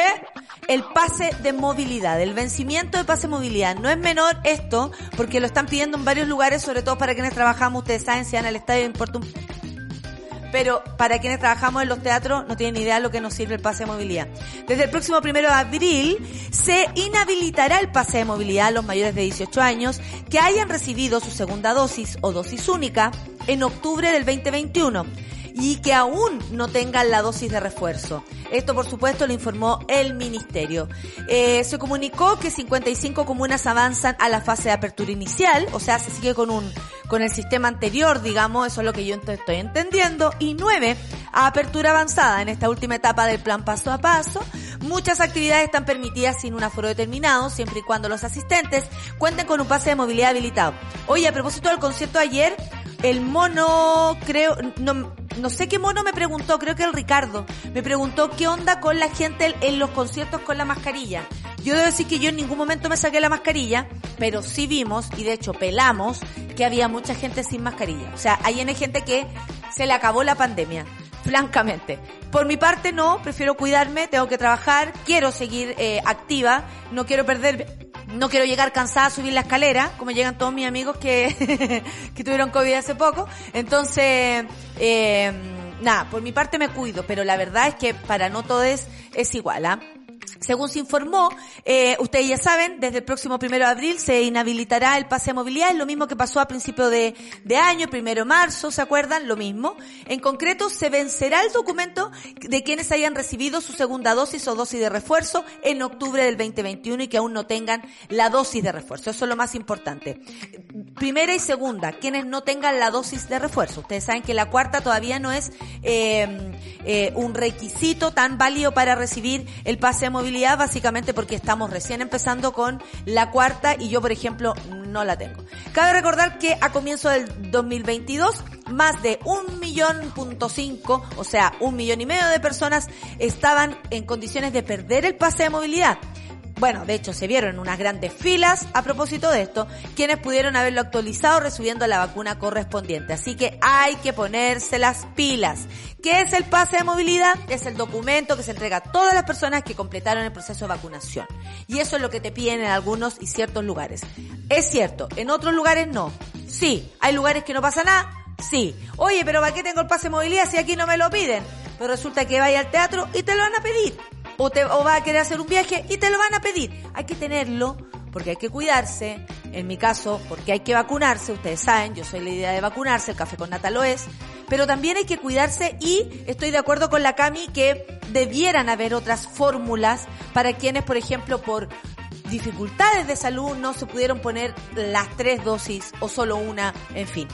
el pase de movilidad, el vencimiento de pase de movilidad. No es menor esto, porque lo están pidiendo en varios lugares, sobre todo para quienes trabajamos. Ustedes saben, si van al estadio importa un pero para quienes trabajamos en los teatros no tienen idea de lo que nos sirve el pase de movilidad. Desde el próximo primero de abril se inhabilitará el pase de movilidad a los mayores de 18 años que hayan recibido su segunda dosis o dosis única en octubre del 2021 y que aún no tengan la dosis de refuerzo. Esto, por supuesto, lo informó el Ministerio. Eh, se comunicó que 55 comunas avanzan a la fase de apertura inicial, o sea, se sigue con un con el sistema anterior, digamos, eso es lo que yo estoy entendiendo, y nueve a apertura avanzada en esta última etapa del plan paso a paso. Muchas actividades están permitidas sin un aforo determinado, siempre y cuando los asistentes cuenten con un pase de movilidad habilitado. Oye, a propósito del concierto ayer, el mono, creo, no, no sé qué mono me preguntó, creo que el Ricardo, me preguntó qué onda con la gente en los conciertos con la mascarilla. Yo debo decir que yo en ningún momento me saqué la mascarilla, pero sí vimos, y de hecho pelamos, que había mucha gente sin mascarilla. O sea, hay gente que se le acabó la pandemia, francamente. Por mi parte no, prefiero cuidarme, tengo que trabajar, quiero seguir eh, activa, no quiero perder no quiero llegar cansada a subir la escalera, como llegan todos mis amigos que, que tuvieron COVID hace poco. Entonces, eh, nada, por mi parte me cuido, pero la verdad es que para no todos es igual, ¿ah? Según se informó, eh, ustedes ya saben, desde el próximo primero de abril se inhabilitará el pase de movilidad, es lo mismo que pasó a principio de, de, año, primero de marzo, ¿se acuerdan? Lo mismo. En concreto, se vencerá el documento de quienes hayan recibido su segunda dosis o dosis de refuerzo en octubre del 2021 y que aún no tengan la dosis de refuerzo. Eso es lo más importante. Primera y segunda, quienes no tengan la dosis de refuerzo. Ustedes saben que la cuarta todavía no es eh, eh, un requisito tan válido para recibir el pase de movilidad básicamente porque estamos recién empezando con la cuarta y yo, por ejemplo, no la tengo. Cabe recordar que a comienzo del 2022 más de un millón punto cinco, o sea, un millón y medio de personas estaban en condiciones de perder el pase de movilidad. Bueno, de hecho se vieron unas grandes filas a propósito de esto, quienes pudieron haberlo actualizado recibiendo la vacuna correspondiente. Así que hay que ponerse las pilas. ¿Qué es el pase de movilidad? Es el documento que se entrega a todas las personas que completaron el proceso de vacunación. Y eso es lo que te piden en algunos y ciertos lugares. Es cierto, en otros lugares no. Sí, hay lugares que no pasa nada. Sí. Oye, pero ¿para qué tengo el pase de movilidad si aquí no me lo piden? Pero resulta que vaya al teatro y te lo van a pedir o, te, o va a querer hacer un viaje y te lo van a pedir. Hay que tenerlo porque hay que cuidarse. En mi caso, porque hay que vacunarse. Ustedes saben, yo soy la idea de vacunarse, el café con nata lo es. Pero también hay que cuidarse y estoy de acuerdo con la Cami que debieran haber otras fórmulas para quienes, por ejemplo, por dificultades de salud no se pudieron poner las tres dosis o solo una, en fin.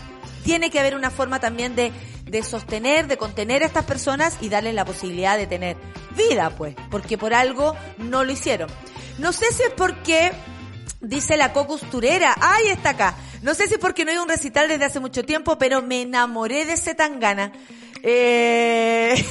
Tiene que haber una forma también de de sostener, de contener a estas personas y darles la posibilidad de tener vida, pues, porque por algo no lo hicieron. No sé si es porque, dice la cocosturera, ay, está acá. No sé si es porque no hay un recital desde hace mucho tiempo, pero me enamoré de ese tangana. Eh...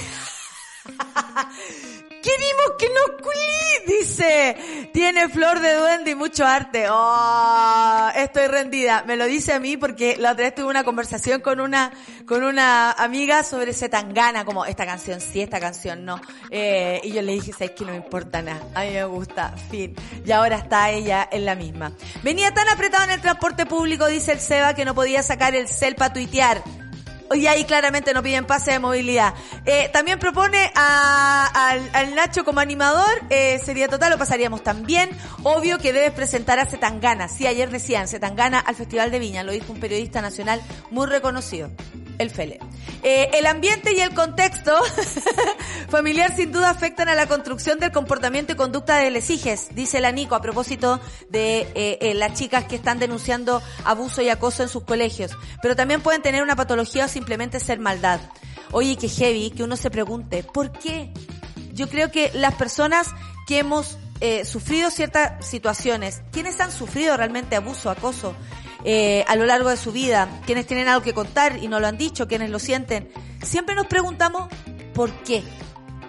Queremos que nos culí, dice. Tiene flor de duende y mucho arte. Oh, estoy rendida. Me lo dice a mí porque la otra vez tuve una conversación con una, con una amiga sobre ese tangana, como esta canción sí, esta canción no. Eh, y yo le dije, sabes que no me importa nada. A mí me gusta. Fin. Y ahora está ella en la misma. Venía tan apretado en el transporte público, dice el Seba, que no podía sacar el cel para tuitear. Y ahí claramente no piden pase de movilidad. Eh, también propone a, al, Nacho como animador, eh, sería total, lo pasaríamos también. Obvio que debes presentar a Zetangana. Sí, ayer decían Zetangana al Festival de Viña, lo dijo un periodista nacional muy reconocido el Fele. Eh, el ambiente y el contexto familiar sin duda afectan a la construcción del comportamiento y conducta de les hijes, dice la Nico a propósito de eh, eh, las chicas que están denunciando abuso y acoso en sus colegios. Pero también pueden tener una patología o simplemente ser maldad. Oye, que heavy, que uno se pregunte, ¿por qué? Yo creo que las personas que hemos sufrido ciertas situaciones, ¿quiénes han sufrido realmente abuso, acoso? Eh, a lo largo de su vida, quienes tienen algo que contar y no lo han dicho, quienes lo sienten, siempre nos preguntamos ¿por qué?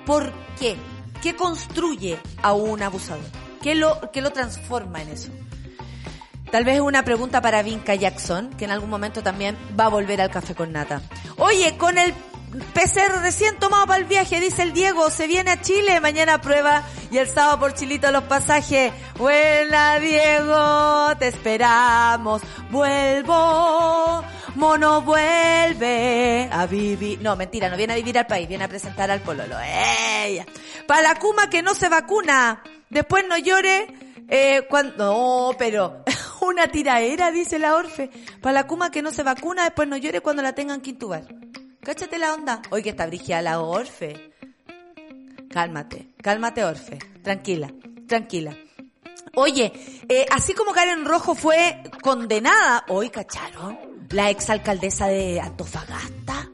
¿Por qué? ¿Qué construye a un abusador? ¿Qué lo, qué lo transforma en eso? Tal vez una pregunta para Vinca Jackson, que en algún momento también va a volver al café con nata. Oye, con el PCR recién tomado para el viaje, dice el Diego, se viene a Chile, mañana prueba y el sábado por Chilito los pasajes. Buena Diego, te esperamos, vuelvo, mono vuelve a vivir. No, mentira, no viene a vivir al país, viene a presentar al pololo. Ella. Para la Kuma que no se vacuna, después no llore, eh, cuando, no, pero una tiraera, dice la Orfe. Para la Kuma que no se vacuna, después no llore cuando la tengan que intubar. Cáchate la onda. Hoy que está brigida la Orfe. Cálmate, cálmate Orfe. Tranquila, tranquila. Oye, eh, así como Karen Rojo fue condenada, hoy cacharon, la exalcaldesa de Antofagasta,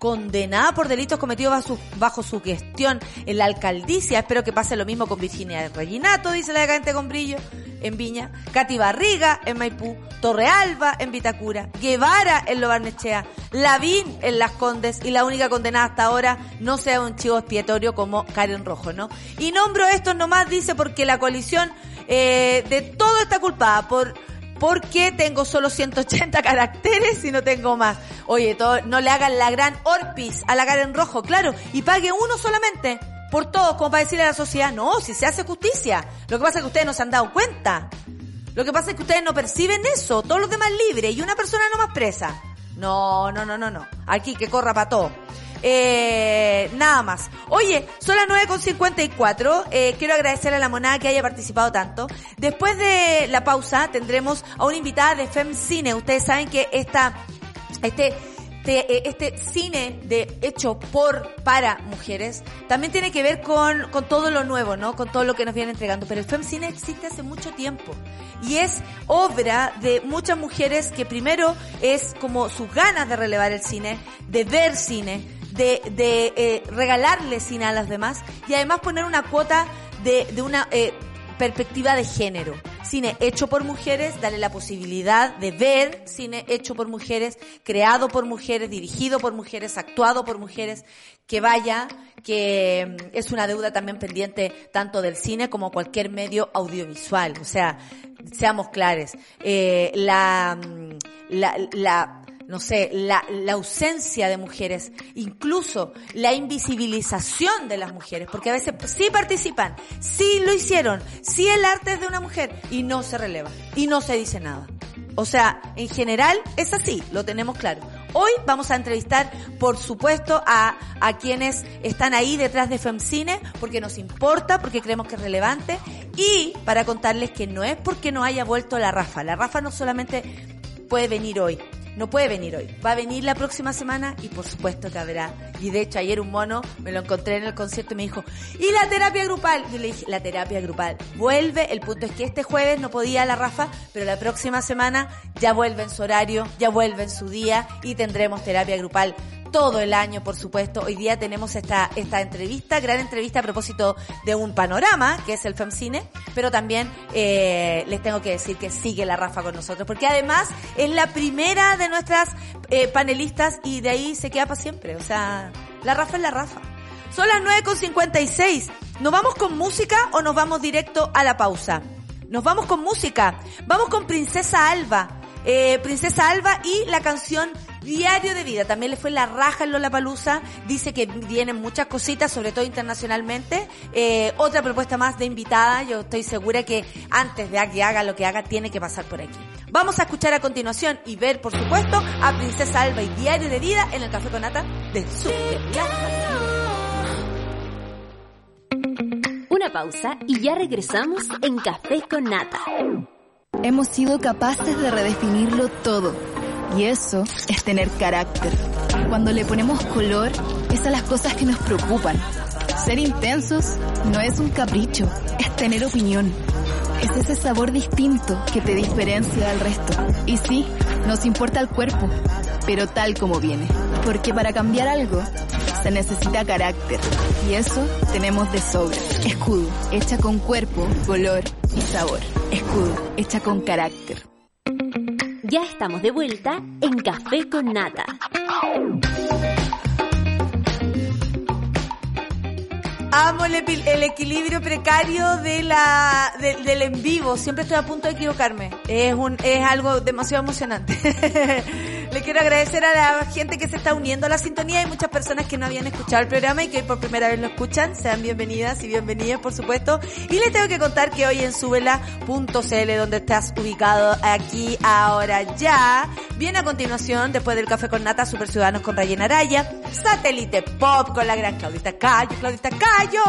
condenada por delitos cometidos bajo su, bajo su gestión en la alcaldicia. Espero que pase lo mismo con Virginia Reginato, dice la decadente con brillo, en Viña. Katy Barriga, en Maipú. Torrealba, en Vitacura. Guevara, en Lobarnechea. Lavín, en Las Condes. Y la única condenada hasta ahora no sea un chivo expiatorio como Karen Rojo, ¿no? Y nombro esto nomás, dice, porque la coalición eh, de todo está culpada por porque tengo solo 180 caracteres y no tengo más. Oye, todo, no le hagan la gran orpis a la Karen Rojo, claro, y pague uno solamente por todos, como para decirle a la sociedad, no, si se hace justicia. Lo que pasa es que ustedes no se han dado cuenta. Lo que pasa es que ustedes no perciben eso, todos los demás libres y una persona no más presa. No, no, no, no, no. Aquí que corra para todo. Eh, nada más. Oye, son las 9.54. Eh, quiero agradecerle a la monada que haya participado tanto. Después de la pausa tendremos a una invitada de FemCine. Ustedes saben que esta, este, este, este cine de hecho por, para mujeres, también tiene que ver con, con todo lo nuevo, ¿no? Con todo lo que nos viene entregando. Pero el FemCine existe hace mucho tiempo. Y es obra de muchas mujeres que primero es como sus ganas de relevar el cine, de ver cine, de, de eh, regalarle cine a las demás y además poner una cuota de, de una eh, perspectiva de género. Cine hecho por mujeres, darle la posibilidad de ver cine hecho por mujeres, creado por mujeres, dirigido por mujeres, actuado por mujeres, que vaya, que mm, es una deuda también pendiente tanto del cine como cualquier medio audiovisual. O sea, seamos claros, eh, mm, la, la no sé, la, la ausencia de mujeres, incluso la invisibilización de las mujeres, porque a veces sí participan, sí lo hicieron, sí el arte es de una mujer y no se releva y no se dice nada. O sea, en general es así, lo tenemos claro. Hoy vamos a entrevistar, por supuesto, a, a quienes están ahí detrás de FEMCINE, porque nos importa, porque creemos que es relevante, y para contarles que no es porque no haya vuelto la Rafa. La Rafa no solamente puede venir hoy, no puede venir hoy. Va a venir la próxima semana y por supuesto que habrá. Y de hecho ayer un mono me lo encontré en el concierto y me dijo, ¿y la terapia grupal? Yo le dije, la terapia grupal vuelve. El punto es que este jueves no podía la Rafa, pero la próxima semana ya vuelve en su horario, ya vuelve en su día y tendremos terapia grupal todo el año, por supuesto. Hoy día tenemos esta, esta entrevista, gran entrevista a propósito de un panorama, que es el FEMCINE, pero también eh, les tengo que decir que sigue la Rafa con nosotros, porque además es la primera de nuestras eh, panelistas y de ahí se queda para siempre. O sea, la Rafa es la Rafa. Son las 9.56. ¿Nos vamos con música o nos vamos directo a la pausa? Nos vamos con música. Vamos con Princesa Alba. Eh, Princesa Alba y la canción Diario de Vida. También le fue la raja en Lola Palusa. Dice que vienen muchas cositas, sobre todo internacionalmente. Eh, otra propuesta más de invitada. Yo estoy segura que antes de que haga lo que haga, tiene que pasar por aquí. Vamos a escuchar a continuación y ver, por supuesto, a Princesa Alba y Diario de Vida en el Café con Nata de Super Una pausa y ya regresamos en Café con Nata. Hemos sido capaces de redefinirlo todo. Y eso es tener carácter. Cuando le ponemos color, es a las cosas que nos preocupan. Ser intensos no es un capricho, es tener opinión. Es ese sabor distinto que te diferencia del resto. Y sí, nos importa el cuerpo, pero tal como viene. Porque para cambiar algo, se necesita carácter. Y eso tenemos de sobra. Escudo, hecha con cuerpo, color y sabor. Escudo, hecha con carácter. Ya estamos de vuelta en Café con Nata. Amo el, equilibrio precario de la, de- del en vivo. Siempre estoy a punto de equivocarme. Es un, es algo demasiado emocionante. Le quiero agradecer a la gente que se está uniendo a la sintonía. Hay muchas personas que no habían escuchado el programa y que hoy por primera vez lo escuchan. Sean bienvenidas y bienvenidas, por supuesto. Y les tengo que contar que hoy en subela.cl, donde estás ubicado aquí, ahora, ya, viene a continuación, después del Café con Nata, Super Ciudadanos con Rayena Araya, Satélite Pop con la gran Claudita Cayo, Claudita Cayo,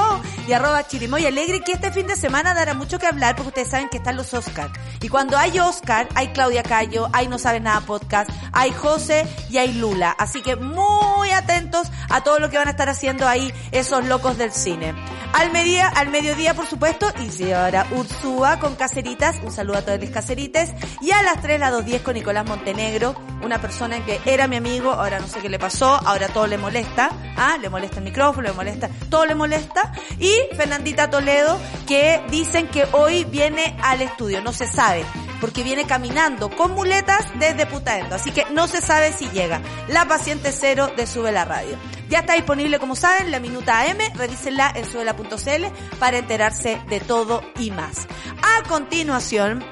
y arroba Chirimoy Alegre, que este fin de semana dará mucho que hablar porque ustedes saben que están los Oscar. Y cuando hay Oscar, hay Claudia Cayo, hay No Sabes Nada Podcast, hay José y hay Lula. Así que muy atentos a todo lo que van a estar haciendo ahí esos locos del cine. Al, media, al mediodía, por supuesto, y ahora Ursúa con Caseritas, un saludo a todos los caserites, y a las 3, la 2.10 con Nicolás Montenegro, una persona que era mi amigo, ahora no sé qué le pasó, ahora todo le molesta, ah, le molesta el micrófono, le molesta, todo le molesta, y Fernandita Toledo, que dicen que hoy viene al estudio, no se sabe, porque viene caminando con muletas desde Putaendo, así que no se sabe si llega. La paciente cero de Sube la Radio. Ya está disponible, como saben, la Minuta AM, revísenla en subela.cl para enterarse de todo y más. A continuación,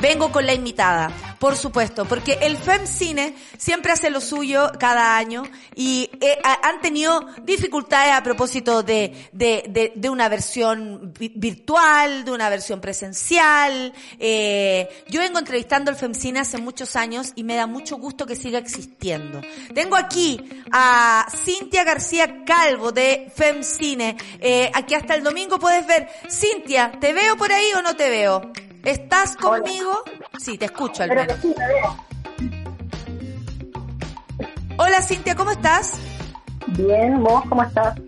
vengo con la invitada. Por supuesto, porque el FEMCINE siempre hace lo suyo cada año y eh, ha- han tenido dificultades a propósito de, de, de, de una versión vi- virtual, de una versión presencial. Eh, yo vengo entrevistando el FEMCINE hace muchos años y me da mucho gusto que siga existiendo. Tengo aquí a Cintia García Calvo de FEMCINE. Eh, aquí hasta el domingo puedes ver. Cintia, ¿te veo por ahí o no te veo? ¿Estás conmigo? Sí, te escucho al menos. Hola Cintia, ¿cómo estás? Bien, ¿vos cómo estás?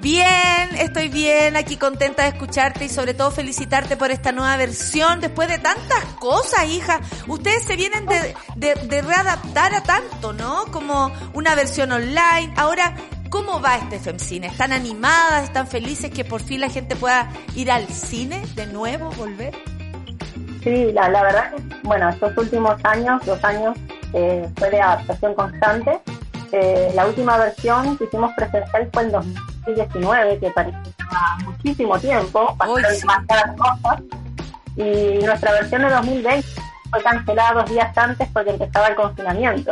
Bien, estoy bien, aquí contenta de escucharte y sobre todo felicitarte por esta nueva versión después de tantas cosas, hija. Ustedes se vienen de, de, de readaptar a tanto, ¿no? Como una versión online. Ahora, ¿Cómo va este FEMCINE? ¿Están animadas? ¿Están felices que por fin la gente pueda ir al cine de nuevo, volver? Sí, la, la verdad que, bueno, estos últimos años, dos años, eh, fue de adaptación constante. Eh, la última versión que hicimos presencial fue en 2019, que parecía muchísimo tiempo, pasaron sí. demasiadas cosas. Y nuestra versión de 2020 fue cancelada dos días antes porque empezaba el confinamiento.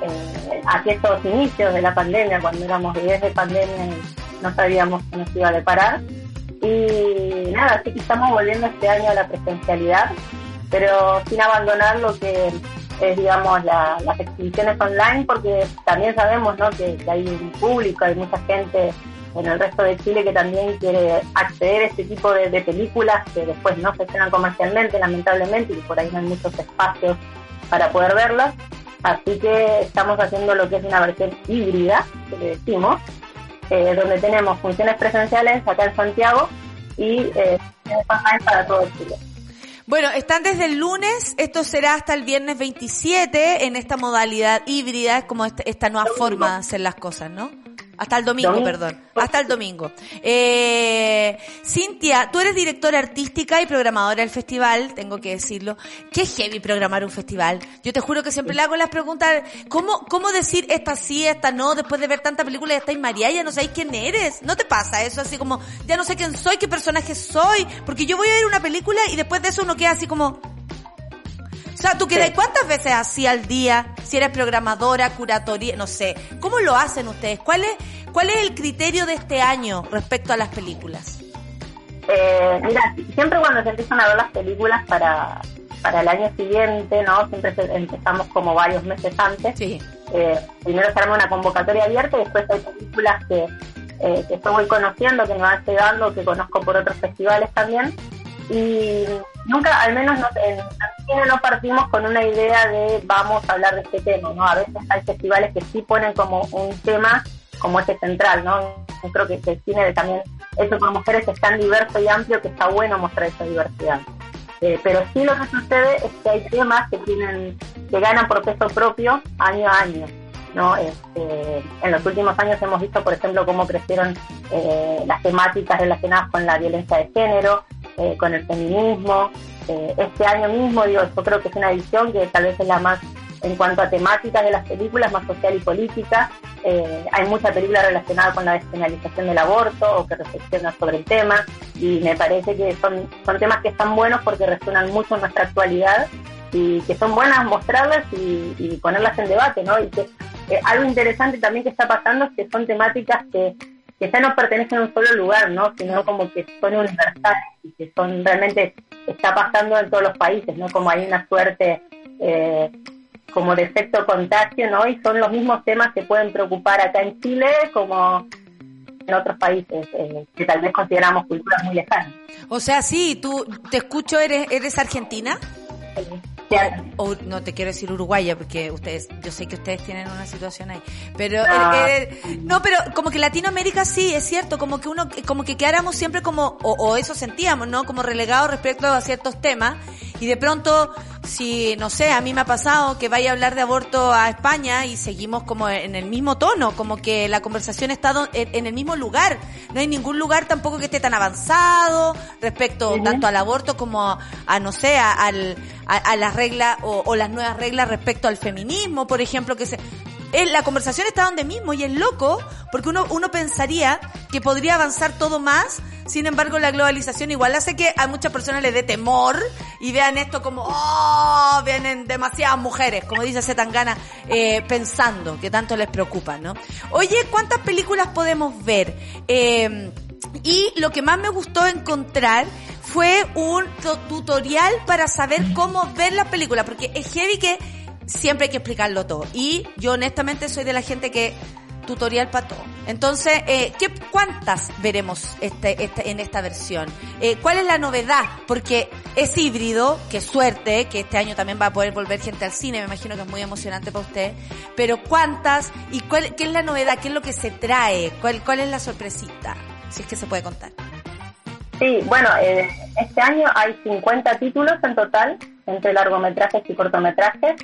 Eh, aquí estos inicios de la pandemia, cuando éramos bebés de pandemia y no sabíamos que nos iba a deparar. Y nada, así que estamos volviendo este año a la presencialidad, pero sin abandonar lo que es, digamos, la- las exhibiciones online, porque también sabemos ¿no? que, hay un público, hay mucha gente en el resto de Chile que también quiere acceder a este tipo de, de películas que después no se estrenan comercialmente, lamentablemente, y por ahí no hay muchos espacios para poder verlas. Así que estamos haciendo lo que es una versión híbrida, que le decimos, eh, donde tenemos funciones presenciales acá en Santiago y eh, para todo Chile. Bueno, están desde el lunes, esto será hasta el viernes 27 en esta modalidad híbrida, es como este- esta nueva forma de hacer las cosas, ¿no? Hasta el domingo, Domingo. perdón. Hasta el domingo. Eh, Cintia, tú eres directora artística y programadora del festival, tengo que decirlo. Qué heavy programar un festival. Yo te juro que siempre le hago las preguntas, ¿cómo, cómo decir esta sí, esta no, después de ver tanta película ya estáis María, ya no sabéis quién eres? ¿No te pasa eso así como, ya no sé quién soy, qué personaje soy? Porque yo voy a ver una película y después de eso uno queda así como, o sea, ¿tú quedas cuántas veces así al día? Si eres programadora, curatoría, no sé. ¿Cómo lo hacen ustedes? ¿Cuál es, cuál es el criterio de este año respecto a las películas? Eh, mira, siempre cuando se empiezan a ver las películas para, para el año siguiente, ¿no? Siempre empezamos como varios meses antes. Sí. Eh, primero se arma una convocatoria abierta y después hay películas que, eh, que yo voy conociendo, que me van llegando, que conozco por otros festivales también. Y nunca, al menos no, en Argentina no partimos con una idea de vamos a hablar de este tema, ¿no? A veces hay festivales que sí ponen como un tema como este central, ¿no? Yo creo que, el cine también, hecho por mujeres, es tan diverso y amplio que está bueno mostrar esa diversidad. Eh, pero sí lo que sucede es que hay temas que tienen que ganan por peso propio año a año. ¿no? Este, en los últimos años hemos visto, por ejemplo, cómo crecieron eh, las temáticas relacionadas con la violencia de género, eh, con el feminismo. Eh, este año mismo, digo, yo creo que es una edición que tal vez es la más, en cuanto a temáticas de las películas, más social y política. Eh, hay mucha película relacionada con la despenalización del aborto o que reflexiona sobre el tema y me parece que son, son temas que están buenos porque resuenan mucho en nuestra actualidad y que son buenas mostrarlas y, y ponerlas en debate, ¿no? Y que eh, algo interesante también que está pasando es que son temáticas que, que ya no pertenecen a un solo lugar, ¿no? Sino como que son universales y que son realmente está pasando en todos los países, ¿no? Como hay una suerte eh, como de efecto contagio, ¿no? Y son los mismos temas que pueden preocupar acá en Chile como en otros países eh, que tal vez consideramos culturas muy lejanas. O sea, sí, tú, te escucho, ¿eres, eres argentina? Ya- O no te quiero decir uruguaya porque ustedes, yo sé que ustedes tienen una situación ahí, pero No. eh, eh, no, pero como que Latinoamérica sí, es cierto, como que uno, como que quedáramos siempre como, o, o eso sentíamos, ¿no? Como relegados respecto a ciertos temas. Y de pronto, si, no sé, a mí me ha pasado que vaya a hablar de aborto a España y seguimos como en el mismo tono, como que la conversación está en, el mismo lugar, no hay ningún lugar tampoco que esté tan avanzado respecto tanto al aborto como a, no sé, a, al, a, a las reglas o, las nuevas reglas respecto al feminismo, por ejemplo, que se... eh, la conversación está donde mismo y es loco porque uno, uno pensaría que podría avanzar todo más, sin embargo la globalización igual hace que a muchas personas les dé temor y vean esto como, oh, vienen demasiadas mujeres, como dice Zetangana, eh, pensando que tanto les preocupa, ¿no? Oye, ¿cuántas películas podemos ver? Eh, y lo que más me gustó encontrar fue un tu- tutorial para saber cómo ver las películas, porque es heavy que siempre hay que explicarlo todo. Y yo honestamente soy de la gente que tutorial para todo. Entonces, eh, ¿qué, ¿cuántas veremos este, este, en esta versión? Eh, ¿Cuál es la novedad? Porque es híbrido, qué suerte, que este año también va a poder volver gente al cine, me imagino que es muy emocionante para usted. Pero ¿cuántas? ¿Y cuál, qué es la novedad? ¿Qué es lo que se trae? ¿Cuál, cuál es la sorpresita? Si es que se puede contar. Sí, bueno, eh, este año hay 50 títulos en total, entre largometrajes y cortometrajes,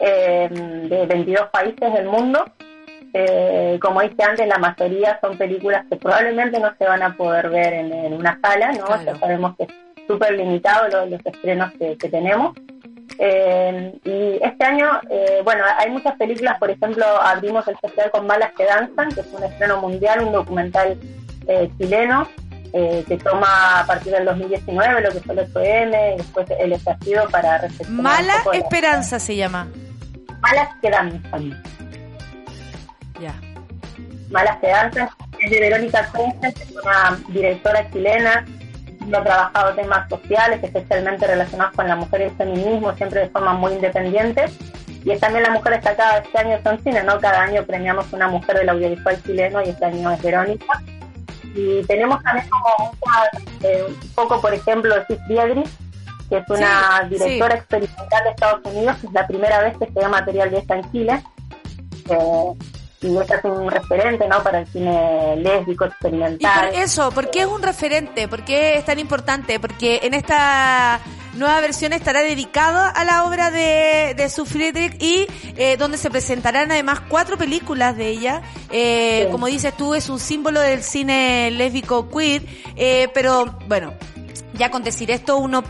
eh, de 22 países del mundo. eh, como dije antes, la mayoría son películas que probablemente no se van a poder ver en, en una sala, ¿no? Claro. Ya sabemos que es súper limitado los, los estrenos que, que tenemos. Eh, y este año, eh, bueno, hay muchas películas, por ejemplo, abrimos el festival con Malas que Danzan, que es un estreno mundial, un documental eh, chileno, eh, que toma a partir del 2019 lo que fue el 8M y después el estallido para reflexionar. Mala la- Esperanza se llama. Malas que Danzan. Ya. Malas que Danzan, es de Verónica Cuences, que es una directora chilena, que ha trabajado temas sociales, especialmente relacionados con la mujer y el feminismo, siempre de forma muy independiente. Y es también la mujer destacada este año son cine, ¿no? Cada año premiamos una mujer del audiovisual chileno y este año es Verónica. Y tenemos también como una, eh, un poco, por ejemplo, Cis Biedrich, que es una Sí, directora sí. experimental de Estados Unidos, que es la primera vez que se ve material de esta en Chile. Eh, y ella es un referente, ¿no? Para el cine lésbico Y por experimental. eso, ¿por qué es un referente? ¿Por qué es tan importante? Porque en esta nueva versión estará dedicado a la obra de, de Sue Friedrich y eh, donde se presentarán además cuatro películas de ella. Eh, Sí. Como dices tú, es un símbolo del cine lésbico queer, eh, pero bueno, ya con decir esto uno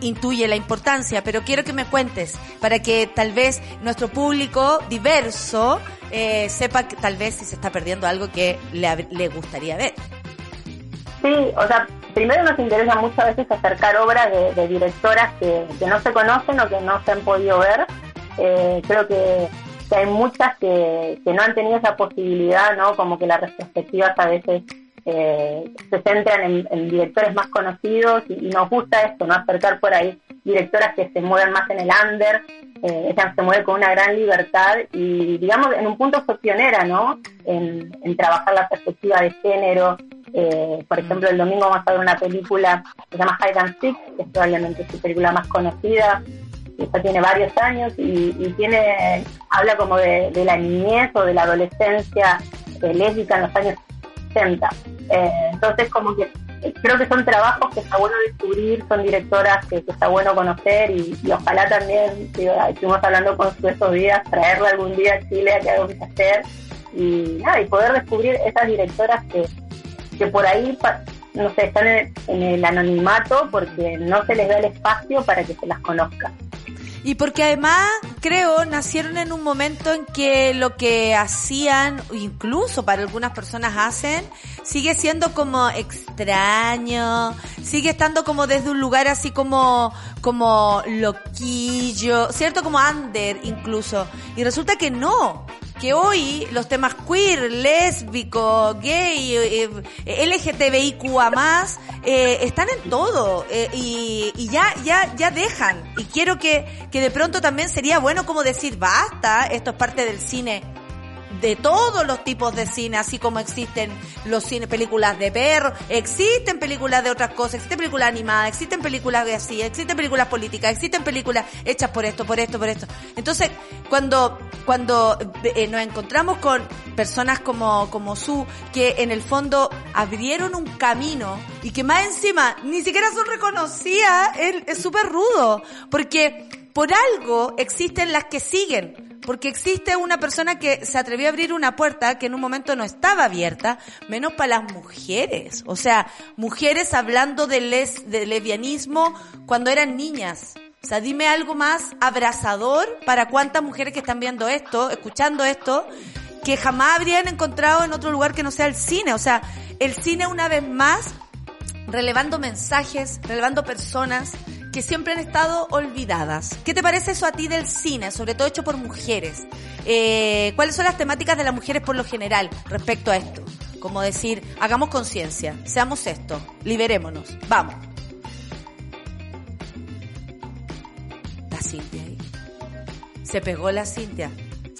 intuye la importancia, pero quiero que me cuentes para que tal vez nuestro público diverso eh, sepa que tal vez si se está perdiendo algo que le, le gustaría ver. Sí, o sea, primero nos interesa mucho a veces acercar obras de, de directoras que, que no se conocen o que no se han podido ver. Eh, creo que, que hay muchas que, que no han tenido esa posibilidad, ¿no? Como que las retrospectivas a veces eh, se centran en, directores más conocidos y, nos gusta esto, ¿no? Acercar por ahí directoras que se mueven más en el under, eh, ella se mueve con una gran libertad y, digamos, en un punto fue pionera, ¿no? En, trabajar la perspectiva de género. Eh, por ejemplo, el domingo vamos a ver una película que se llama Hide and Seek, que es probablemente su película más conocida. Esta tiene varios años y, y tiene habla como de, de la niñez o de la adolescencia eh, lésbica en los años 60. Eh, entonces, como que eh, creo que son trabajos que está bueno descubrir, son directoras que, está bueno conocer y, ojalá también, estuvimos hablando con su estos días, traerla algún día a Chile a que haga un taller y, nada, y poder descubrir esas directoras que, que por ahí, no sé, están en, en el anonimato porque no se les da el espacio para que se las conozca. Y porque además, creo, nacieron en un momento en que lo que hacían, incluso para algunas personas hacen, sigue siendo como extraño, sigue estando como desde un lugar así como, como loquillo, ¿cierto? Como under incluso. Y resulta que no, que hoy los temas queer, lésbico, gay, eh, LGTBIQA más, eh, están en todo eh, y, y ya, ya, ya dejan. Y quiero que, que de pronto también sería bueno como decir, basta, esto es parte del cine de todos los tipos de cine, así como existen los cine, películas de perro, existen películas de otras cosas, existen películas animadas, existen películas de así, existen películas políticas, existen películas hechas por esto, por esto, por esto. Entonces, cuando, cuando eh, nos encontramos con personas como, como Su, que en el fondo abrieron un camino y que más encima ni siquiera son reconocidas, es súper rudo, porque por algo existen las que siguen. Porque existe una persona que se atrevió a abrir una puerta que en un momento no estaba abierta, menos para las mujeres. O sea, mujeres hablando de, les, de lesbianismo cuando eran niñas. O sea, dime algo más abrazador para cuántas mujeres que están viendo esto, escuchando esto, que jamás habrían encontrado en otro lugar que no sea el cine. O sea, el cine una vez más relevando mensajes, relevando personas que siempre han estado olvidadas. ¿Qué te parece eso a ti del cine, sobre todo hecho por mujeres? Eh, ¿Cuáles son las temáticas de las mujeres por lo general respecto a esto? Como decir, hagamos conciencia, seamos esto, liberémonos, vamos. La Cintia ahí. Se pegó la Cintia.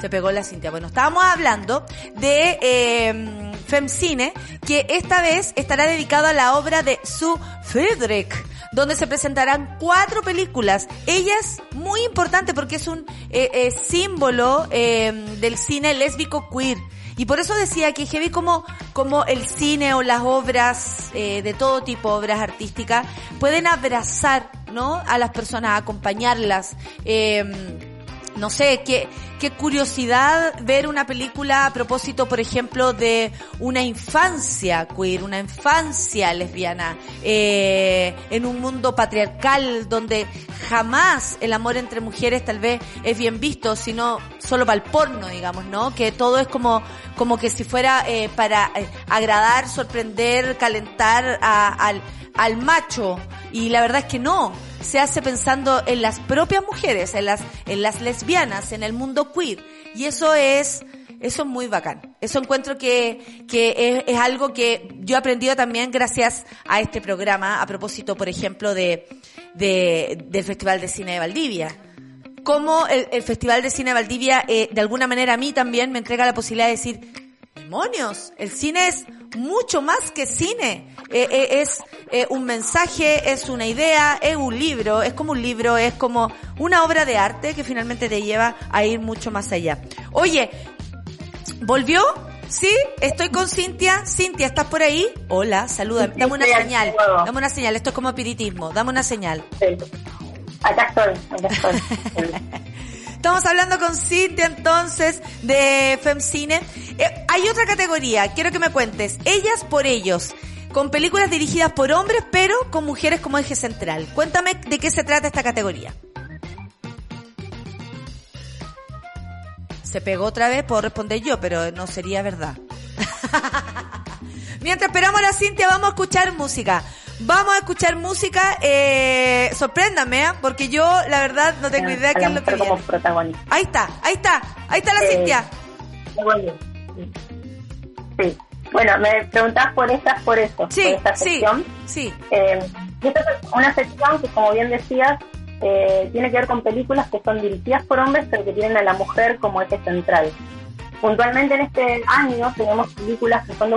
Se pegó la Cintia. Bueno, estábamos hablando de eh, Femcine, que esta vez estará dedicado a la obra de Sue Friedrich, donde se presentarán cuatro películas. Ella es muy importante porque es un eh, eh, símbolo eh, del cine lésbico queer. Y por eso decía que heavy como, como el cine o las obras eh, de todo tipo, obras artísticas, pueden abrazar, ¿no? A las personas, acompañarlas. Eh, no sé, qué, qué curiosidad ver una película a propósito, por ejemplo, de una infancia queer, una infancia lesbiana, eh, en un mundo patriarcal donde jamás el amor entre mujeres tal vez es bien visto, sino solo para el porno, digamos, ¿no? Que todo es como, como que si fuera eh, para eh, agradar, sorprender, calentar al, al macho. Y la verdad es que no. Se hace pensando en las propias mujeres, en las, en las lesbianas, en el mundo queer. Y eso es, eso es muy bacán. Eso encuentro que, que es, es algo que yo he aprendido también gracias a este programa, a propósito, por ejemplo, de, de, del Festival de Cine de Valdivia cómo el, el Festival de Cine de Valdivia, eh, de alguna manera a mí también me entrega la posibilidad de decir, demonios, el cine es mucho más que cine. Eh, eh, es eh, un mensaje, es una idea, es un libro, es como un libro, es como una obra de arte que finalmente te lleva a ir mucho más allá. Oye, ¿volvió? Sí, estoy con Cintia. Cintia, ¿estás por ahí? Hola, saluda. Dame una señal. Dame una señal. Esto es como espiritismo. Dame una señal. Sí. Acá estoy, acá estoy. Estamos hablando con Cintia entonces de FemCine. Eh, hay otra categoría, quiero que me cuentes. Ellas por ellos, con películas dirigidas por hombres, pero con mujeres como eje central. Cuéntame de qué se trata esta categoría. Se pegó otra vez, puedo responder yo, pero no sería verdad. Mientras esperamos a la Cintia, vamos a escuchar música. Vamos a escuchar música, eh, sorpréndame, ¿eh? porque yo la verdad no tengo idea qué es lo que como viene. protagonista. Ahí está, ahí está, ahí está la Eh, Cintia. Bien. Sí. Bueno, me preguntás por estas, por eso, Sí, por esta sí, sección. sí. Eh, y esta es una sección que, como bien decías, eh, tiene que ver con películas que son dirigidas por hombres, pero que tienen a la mujer como eje central. Puntualmente en este año tenemos películas que son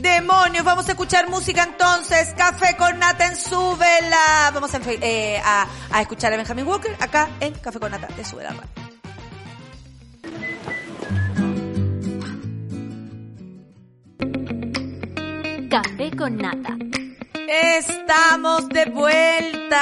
Demonios, vamos a escuchar música entonces. Café con Nata en Súbela. Vamos eh, a, escuchar a Benjamin Walker acá en Café con Nata de Súbela. Café con nata. Estamos de vuelta,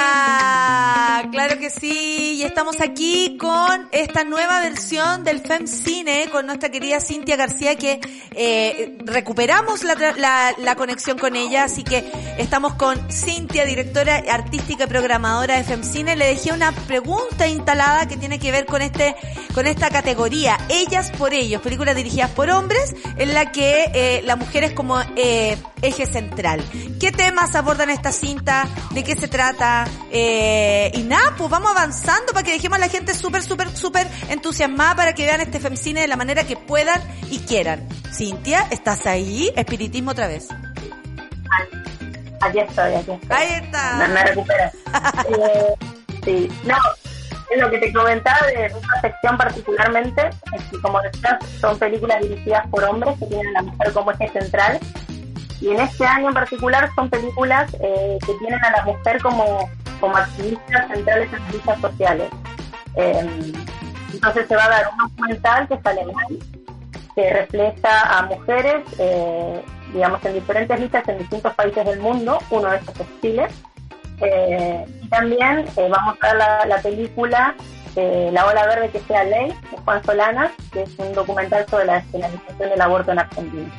claro que sí, y estamos aquí con esta nueva versión del FemCine con nuestra querida Cintia García que eh, recuperamos la, la, la conexión con ella, así que estamos con Cintia, directora artística y programadora de FemCine. Le dejé una pregunta instalada que tiene que ver con este con esta categoría, Ellas por ellos, películas dirigidas por hombres, en la que eh, la mujer es como eh, eje central. ¿Qué temas abordan esta cinta? ¿De qué se trata? Eh, y nada, pues vamos avanzando para que dejemos a la gente súper, súper, súper entusiasmada para que vean este femcine de la manera que puedan y quieran. Cintia, ¿estás ahí? Espiritismo otra vez. Aquí estoy, aquí estoy. Ahí está. me recupera. Eh, sí, no, es lo que te comentaba de esta sección particularmente, es que como decías, son películas dirigidas por hombres que tienen a la mujer como eje central. Y en este año en particular son películas eh, que tienen a la mujer como, como activistas centrales en las luchas sociales. Eh, entonces se va a dar un documental que sale mal, que refleja a mujeres, eh, digamos, en diferentes luchas en distintos países del mundo. Uno de estos es Chile. Eh, y también eh, vamos a ver la, la película eh, La Ola Verde que sea ley, de Juan Solana, que es un documental sobre la despenalización del aborto en Argentina.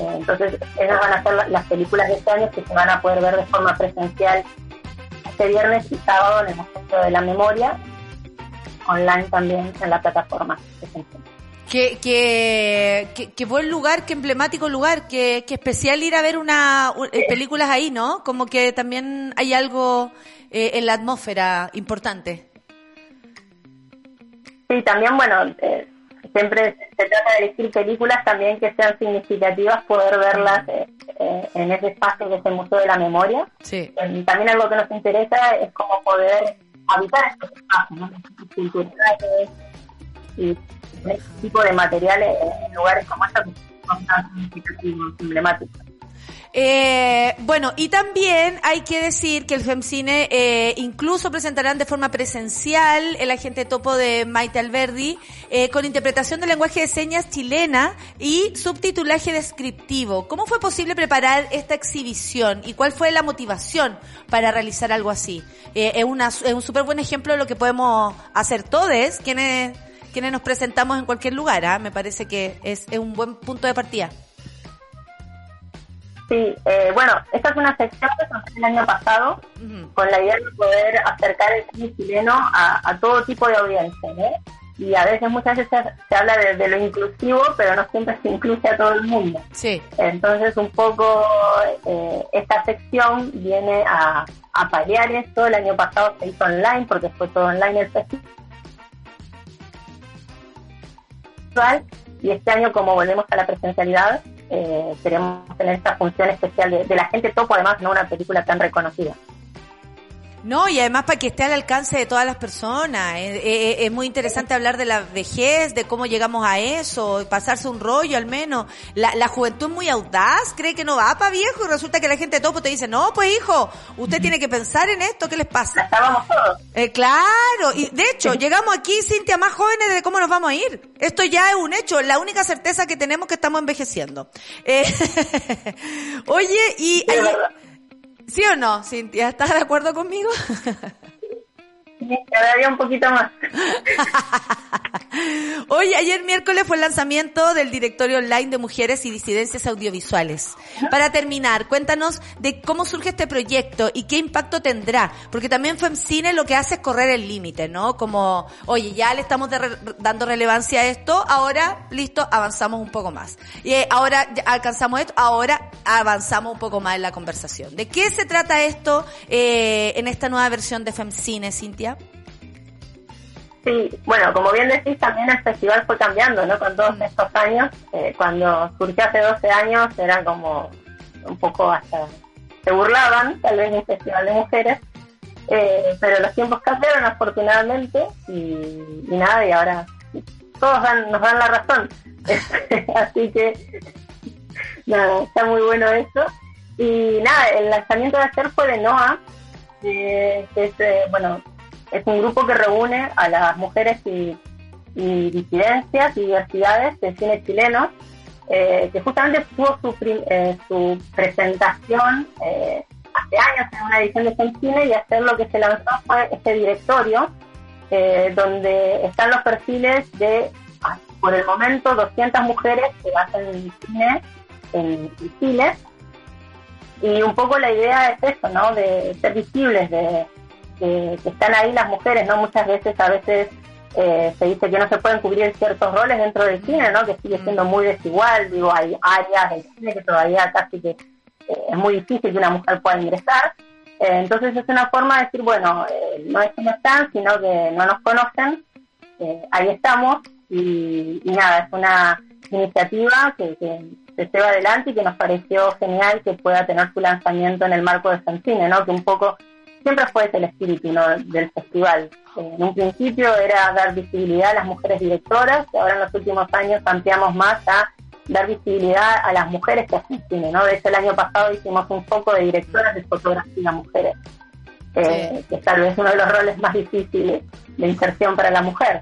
Eh, entonces, esas van a ser la- las películas de este año que se van a poder ver de forma presencial este viernes y sábado en el Museo de la Memoria, online también en la plataforma. Centro. Qué, qué, qué- qué buen lugar, qué emblemático lugar, qué, qué especial ir a ver una eh, películas ahí, ¿no? Como que también hay algo eh, en la atmósfera importante. Sí, también, bueno, eh, siempre se trata de elegir películas también que sean significativas, poder verlas eh, eh, en ese espacio que es el Museo de la Memoria. Sí. Eh, también algo que nos interesa es cómo poder habitar estos espacios, ¿no? culturales y este tipo de materiales en lugares como estos que son tan significativos, emblemáticos. Eh, bueno, y también hay que decir que el FEMCINE eh, incluso presentarán de forma presencial el agente topo de Maite Alberdi eh, con interpretación del lenguaje de señas chilena y subtitulaje descriptivo. ¿Cómo fue posible preparar esta exhibición y cuál fue la motivación para realizar algo así? Eh, es, una, es un súper buen ejemplo de lo que podemos hacer todos quienes, quienes nos presentamos en cualquier lugar. ¿ah? Me parece que es, es un buen punto de partida. Sí, eh, bueno, esta es una sección que se el año pasado con la idea de poder acercar el cine chileno a, a todo tipo de audiencia, ¿eh? Y a veces, muchas veces se, se habla de, de lo inclusivo, pero no siempre se incluye a todo el mundo. Sí. Entonces, un poco eh, esta sección viene a, a paliar esto. El año pasado se hizo online porque fue todo online el festival. Y este año, como volvemos a la presencialidad, eh, queremos tener esta función especial de, de la gente topo, además, no una película tan reconocida. No, y además para que esté al alcance de todas las personas. Es, es- es muy interesante hablar de la vejez, de cómo llegamos a eso, pasarse un rollo al menos. La, la juventud es muy audaz, cree que no va para viejo y resulta que la gente de topo te dice, no, pues hijo, usted tiene que pensar en esto, ¿qué les pasa? estábamos todos. Eh, claro, y de hecho, llegamos aquí, Cintia, más jóvenes de cómo nos vamos a ir. Esto ya es un hecho, la única certeza que tenemos es que estamos envejeciendo. Eh, oye, y... ¿Sí o no, Cintia? ¿Estás de acuerdo conmigo? Cada día un poquito más. Oye, ayer miércoles fue el lanzamiento del directorio online de mujeres y disidencias audiovisuales. Para terminar, cuéntanos de cómo surge este proyecto y qué impacto tendrá, porque también FEMCINE lo que hace es correr el límite, ¿no? Como, oye, ya le estamos dando relevancia a esto, ahora, listo, avanzamos un poco más. Y eh, ahora alcanzamos esto, ahora avanzamos un poco más en la conversación. ¿De qué se trata esto eh, en esta nueva versión de FEMCINE, Cintia? Sí, bueno, como bien decís, también el festival fue cambiando, ¿no? Con todos estos años. Eh, cuando surgió hace 12 años era como un poco hasta... Se burlaban, tal vez, de un festival de mujeres. Eh, pero los tiempos cambiaron, afortunadamente, y, y nada, y ahora todos dan- nos dan la razón. Así que, nada, está muy bueno eso. Y nada, el lanzamiento de ayer fue de NOA, eh, que es, eh, bueno, es un grupo que reúne a las mujeres y, y disidencias y diversidades de cine chileno, eh, que justamente tuvo su, eh, su presentación eh, hace años en una edición de Cine y hacer lo que se lanzó fue este directorio, eh, donde están los perfiles de, ah, por el momento, 200 mujeres que hacen cine en Chile. Y un poco la idea es eso, ¿no? De ser visibles, de que, que están ahí las mujeres, ¿no? Muchas veces, a veces eh, se dice que no se pueden cubrir ciertos roles dentro del cine, ¿no? Que sigue siendo muy desigual, digo, hay áreas del cine que todavía casi que eh, es muy difícil que una mujer pueda ingresar. Eh, entonces es una forma de decir, bueno, eh, no es que no están, sino que no nos conocen, eh, ahí estamos y, y nada, es una iniciativa que, que se lleva adelante y que nos pareció genial que pueda tener su lanzamiento en el marco de Cine, ¿no? Que un poco siempre fue ese el espíritu ¿no? del festival. Eh, en un principio era dar visibilidad a las mujeres directoras y ahora en los últimos años ampliamos más a dar visibilidad a las mujeres que hacen cine, ¿no? De hecho, el año pasado hicimos un foco de directoras de fotografía mujeres, eh, Sí. que es tal vez uno de los roles más difíciles de inserción para la mujer.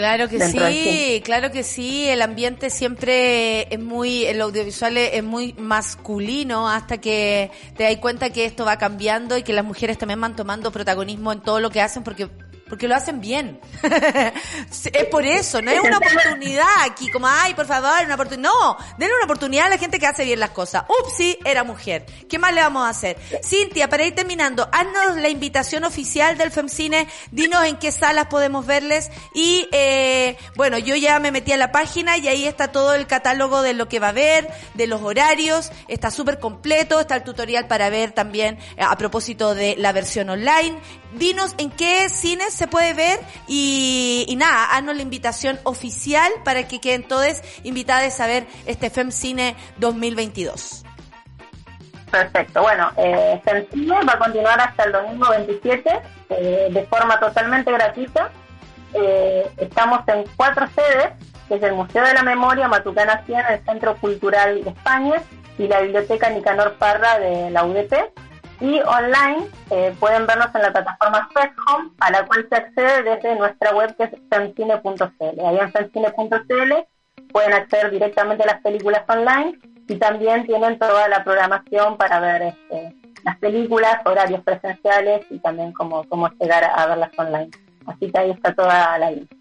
Claro que sí, claro que sí. El ambiente siempre es muy, el audiovisual es es muy masculino hasta que te das cuenta que esto va cambiando y que las mujeres también van tomando protagonismo en todo lo que hacen porque porque lo hacen bien. es por eso, no es una oportunidad aquí, como, ay, por favor, una oportunidad. No, denle una oportunidad a la gente que hace bien las cosas. Upsi, era mujer. ¿Qué más le vamos a hacer? Cintia, para ir terminando, haznos la invitación oficial del FEMCINE, dinos en qué salas podemos verles y, eh, bueno, yo ya me metí a la página y ahí está todo el catálogo de lo que va a haber, de los horarios, está súper completo, está el tutorial para ver también eh, a propósito de la versión online. Dinos en qué cines se puede ver y, nada, haznos la invitación oficial para que queden todos invitados a ver este FEMCINE 2022. Perfecto. Bueno, eh, Sencille va a continuar hasta el domingo 27 eh, de forma totalmente gratuita. Eh, estamos en cuatro sedes, que es el Museo de la Memoria Matucana 100, el Centro Cultural de España, y la biblioteca Nicanor Parra de la UDP. Y online eh, pueden vernos en la plataforma FedHome, a la cual se accede desde nuestra web que es femcine.cl. Ahí en femcine.cl pueden acceder directamente a las películas online y también tienen toda la programación para ver este, las películas, horarios presenciales y también cómo, cómo llegar a verlas online. Así que ahí está toda la info.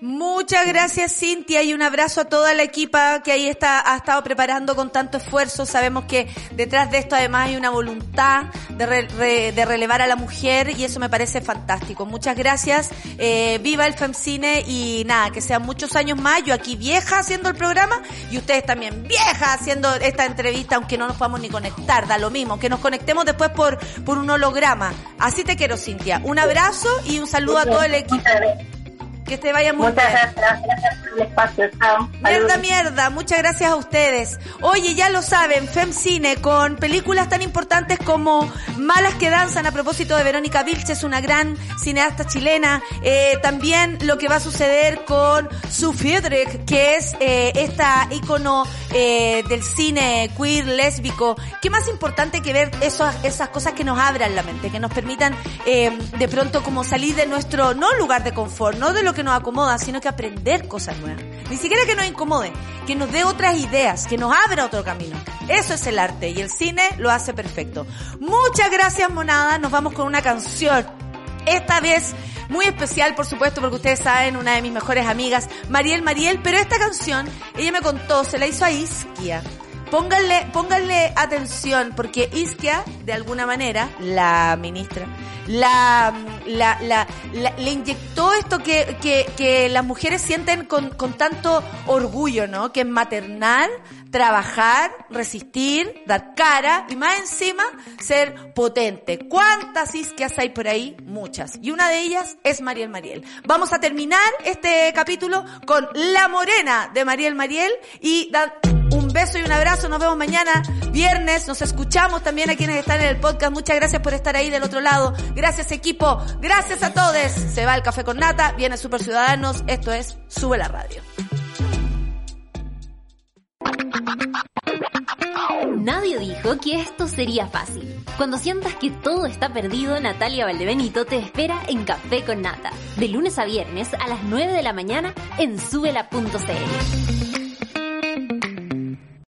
Muchas gracias Cintia y un abrazo a toda la equipa que ahí está, ha estado preparando con tanto esfuerzo. Sabemos que detrás de esto además hay una voluntad de, re- de relevar a la mujer y eso me parece fantástico. Muchas gracias. Eh, viva el FEMCINE y nada, que sean muchos años más. Yo aquí vieja haciendo el programa y ustedes también vieja haciendo esta entrevista, aunque no nos podamos ni conectar, da lo mismo, que nos conectemos después por, por un holograma. Así te quiero Cintia. Un abrazo y un saludo a todo el equipo. Muchas gracias. Que te vaya muy Muchas bien. gracias, gracias por el espacio. Chao. Mierda, mierda. Muchas gracias a ustedes. Oye, ya lo saben, FemCine con películas tan importantes como Malas que danzan a propósito de Verónica Vilches, una gran cineasta chilena. Eh, también lo que va a suceder con Sue Friedrich, que es eh, esta ícono eh, del cine queer, lésbico. ¿Qué más importante que ver esas, esas cosas que nos abran la mente, que nos permitan eh, de pronto como salir de nuestro, no lugar de confort, no de lo que nos acomoda, sino que aprender cosas nuevas. Ni siquiera que nos incomode, que nos dé otras ideas, que nos abra otro camino. Eso es el arte y el cine lo hace perfecto. Muchas gracias, monada. Nos vamos con una canción. Esta vez muy especial, por supuesto, porque ustedes saben, una de mis mejores amigas, Mariel Mariel, pero esta canción, ella me contó, se la hizo a Isquia. Pónganle, pónganle atención, porque Isquia, de alguna manera, la ministra, la, la, la, le inyectó esto que, que, que las mujeres sienten con, con tanto orgullo, ¿no? Que es maternal, trabajar, resistir, dar cara y más encima ser potente. ¿Cuántas isquias hay por ahí? Muchas. Y una de ellas es Mariel Mariel. Vamos a terminar este capítulo con La Morena de Mariel Mariel y dan un beso y un abrazo. Nos vemos mañana, viernes. Nos escuchamos también a quienes están en el podcast. Muchas gracias por estar ahí del otro lado. Gracias equipo. Gracias a todos. Se va el café con nata. Viene Super Ciudadanos. Esto es Sube la Radio. Nadie dijo que esto sería fácil. Cuando sientas que todo está perdido, Natalia Valdebenito te espera en Café con Nata, de lunes a viernes a las 9 de la mañana en subela.cl.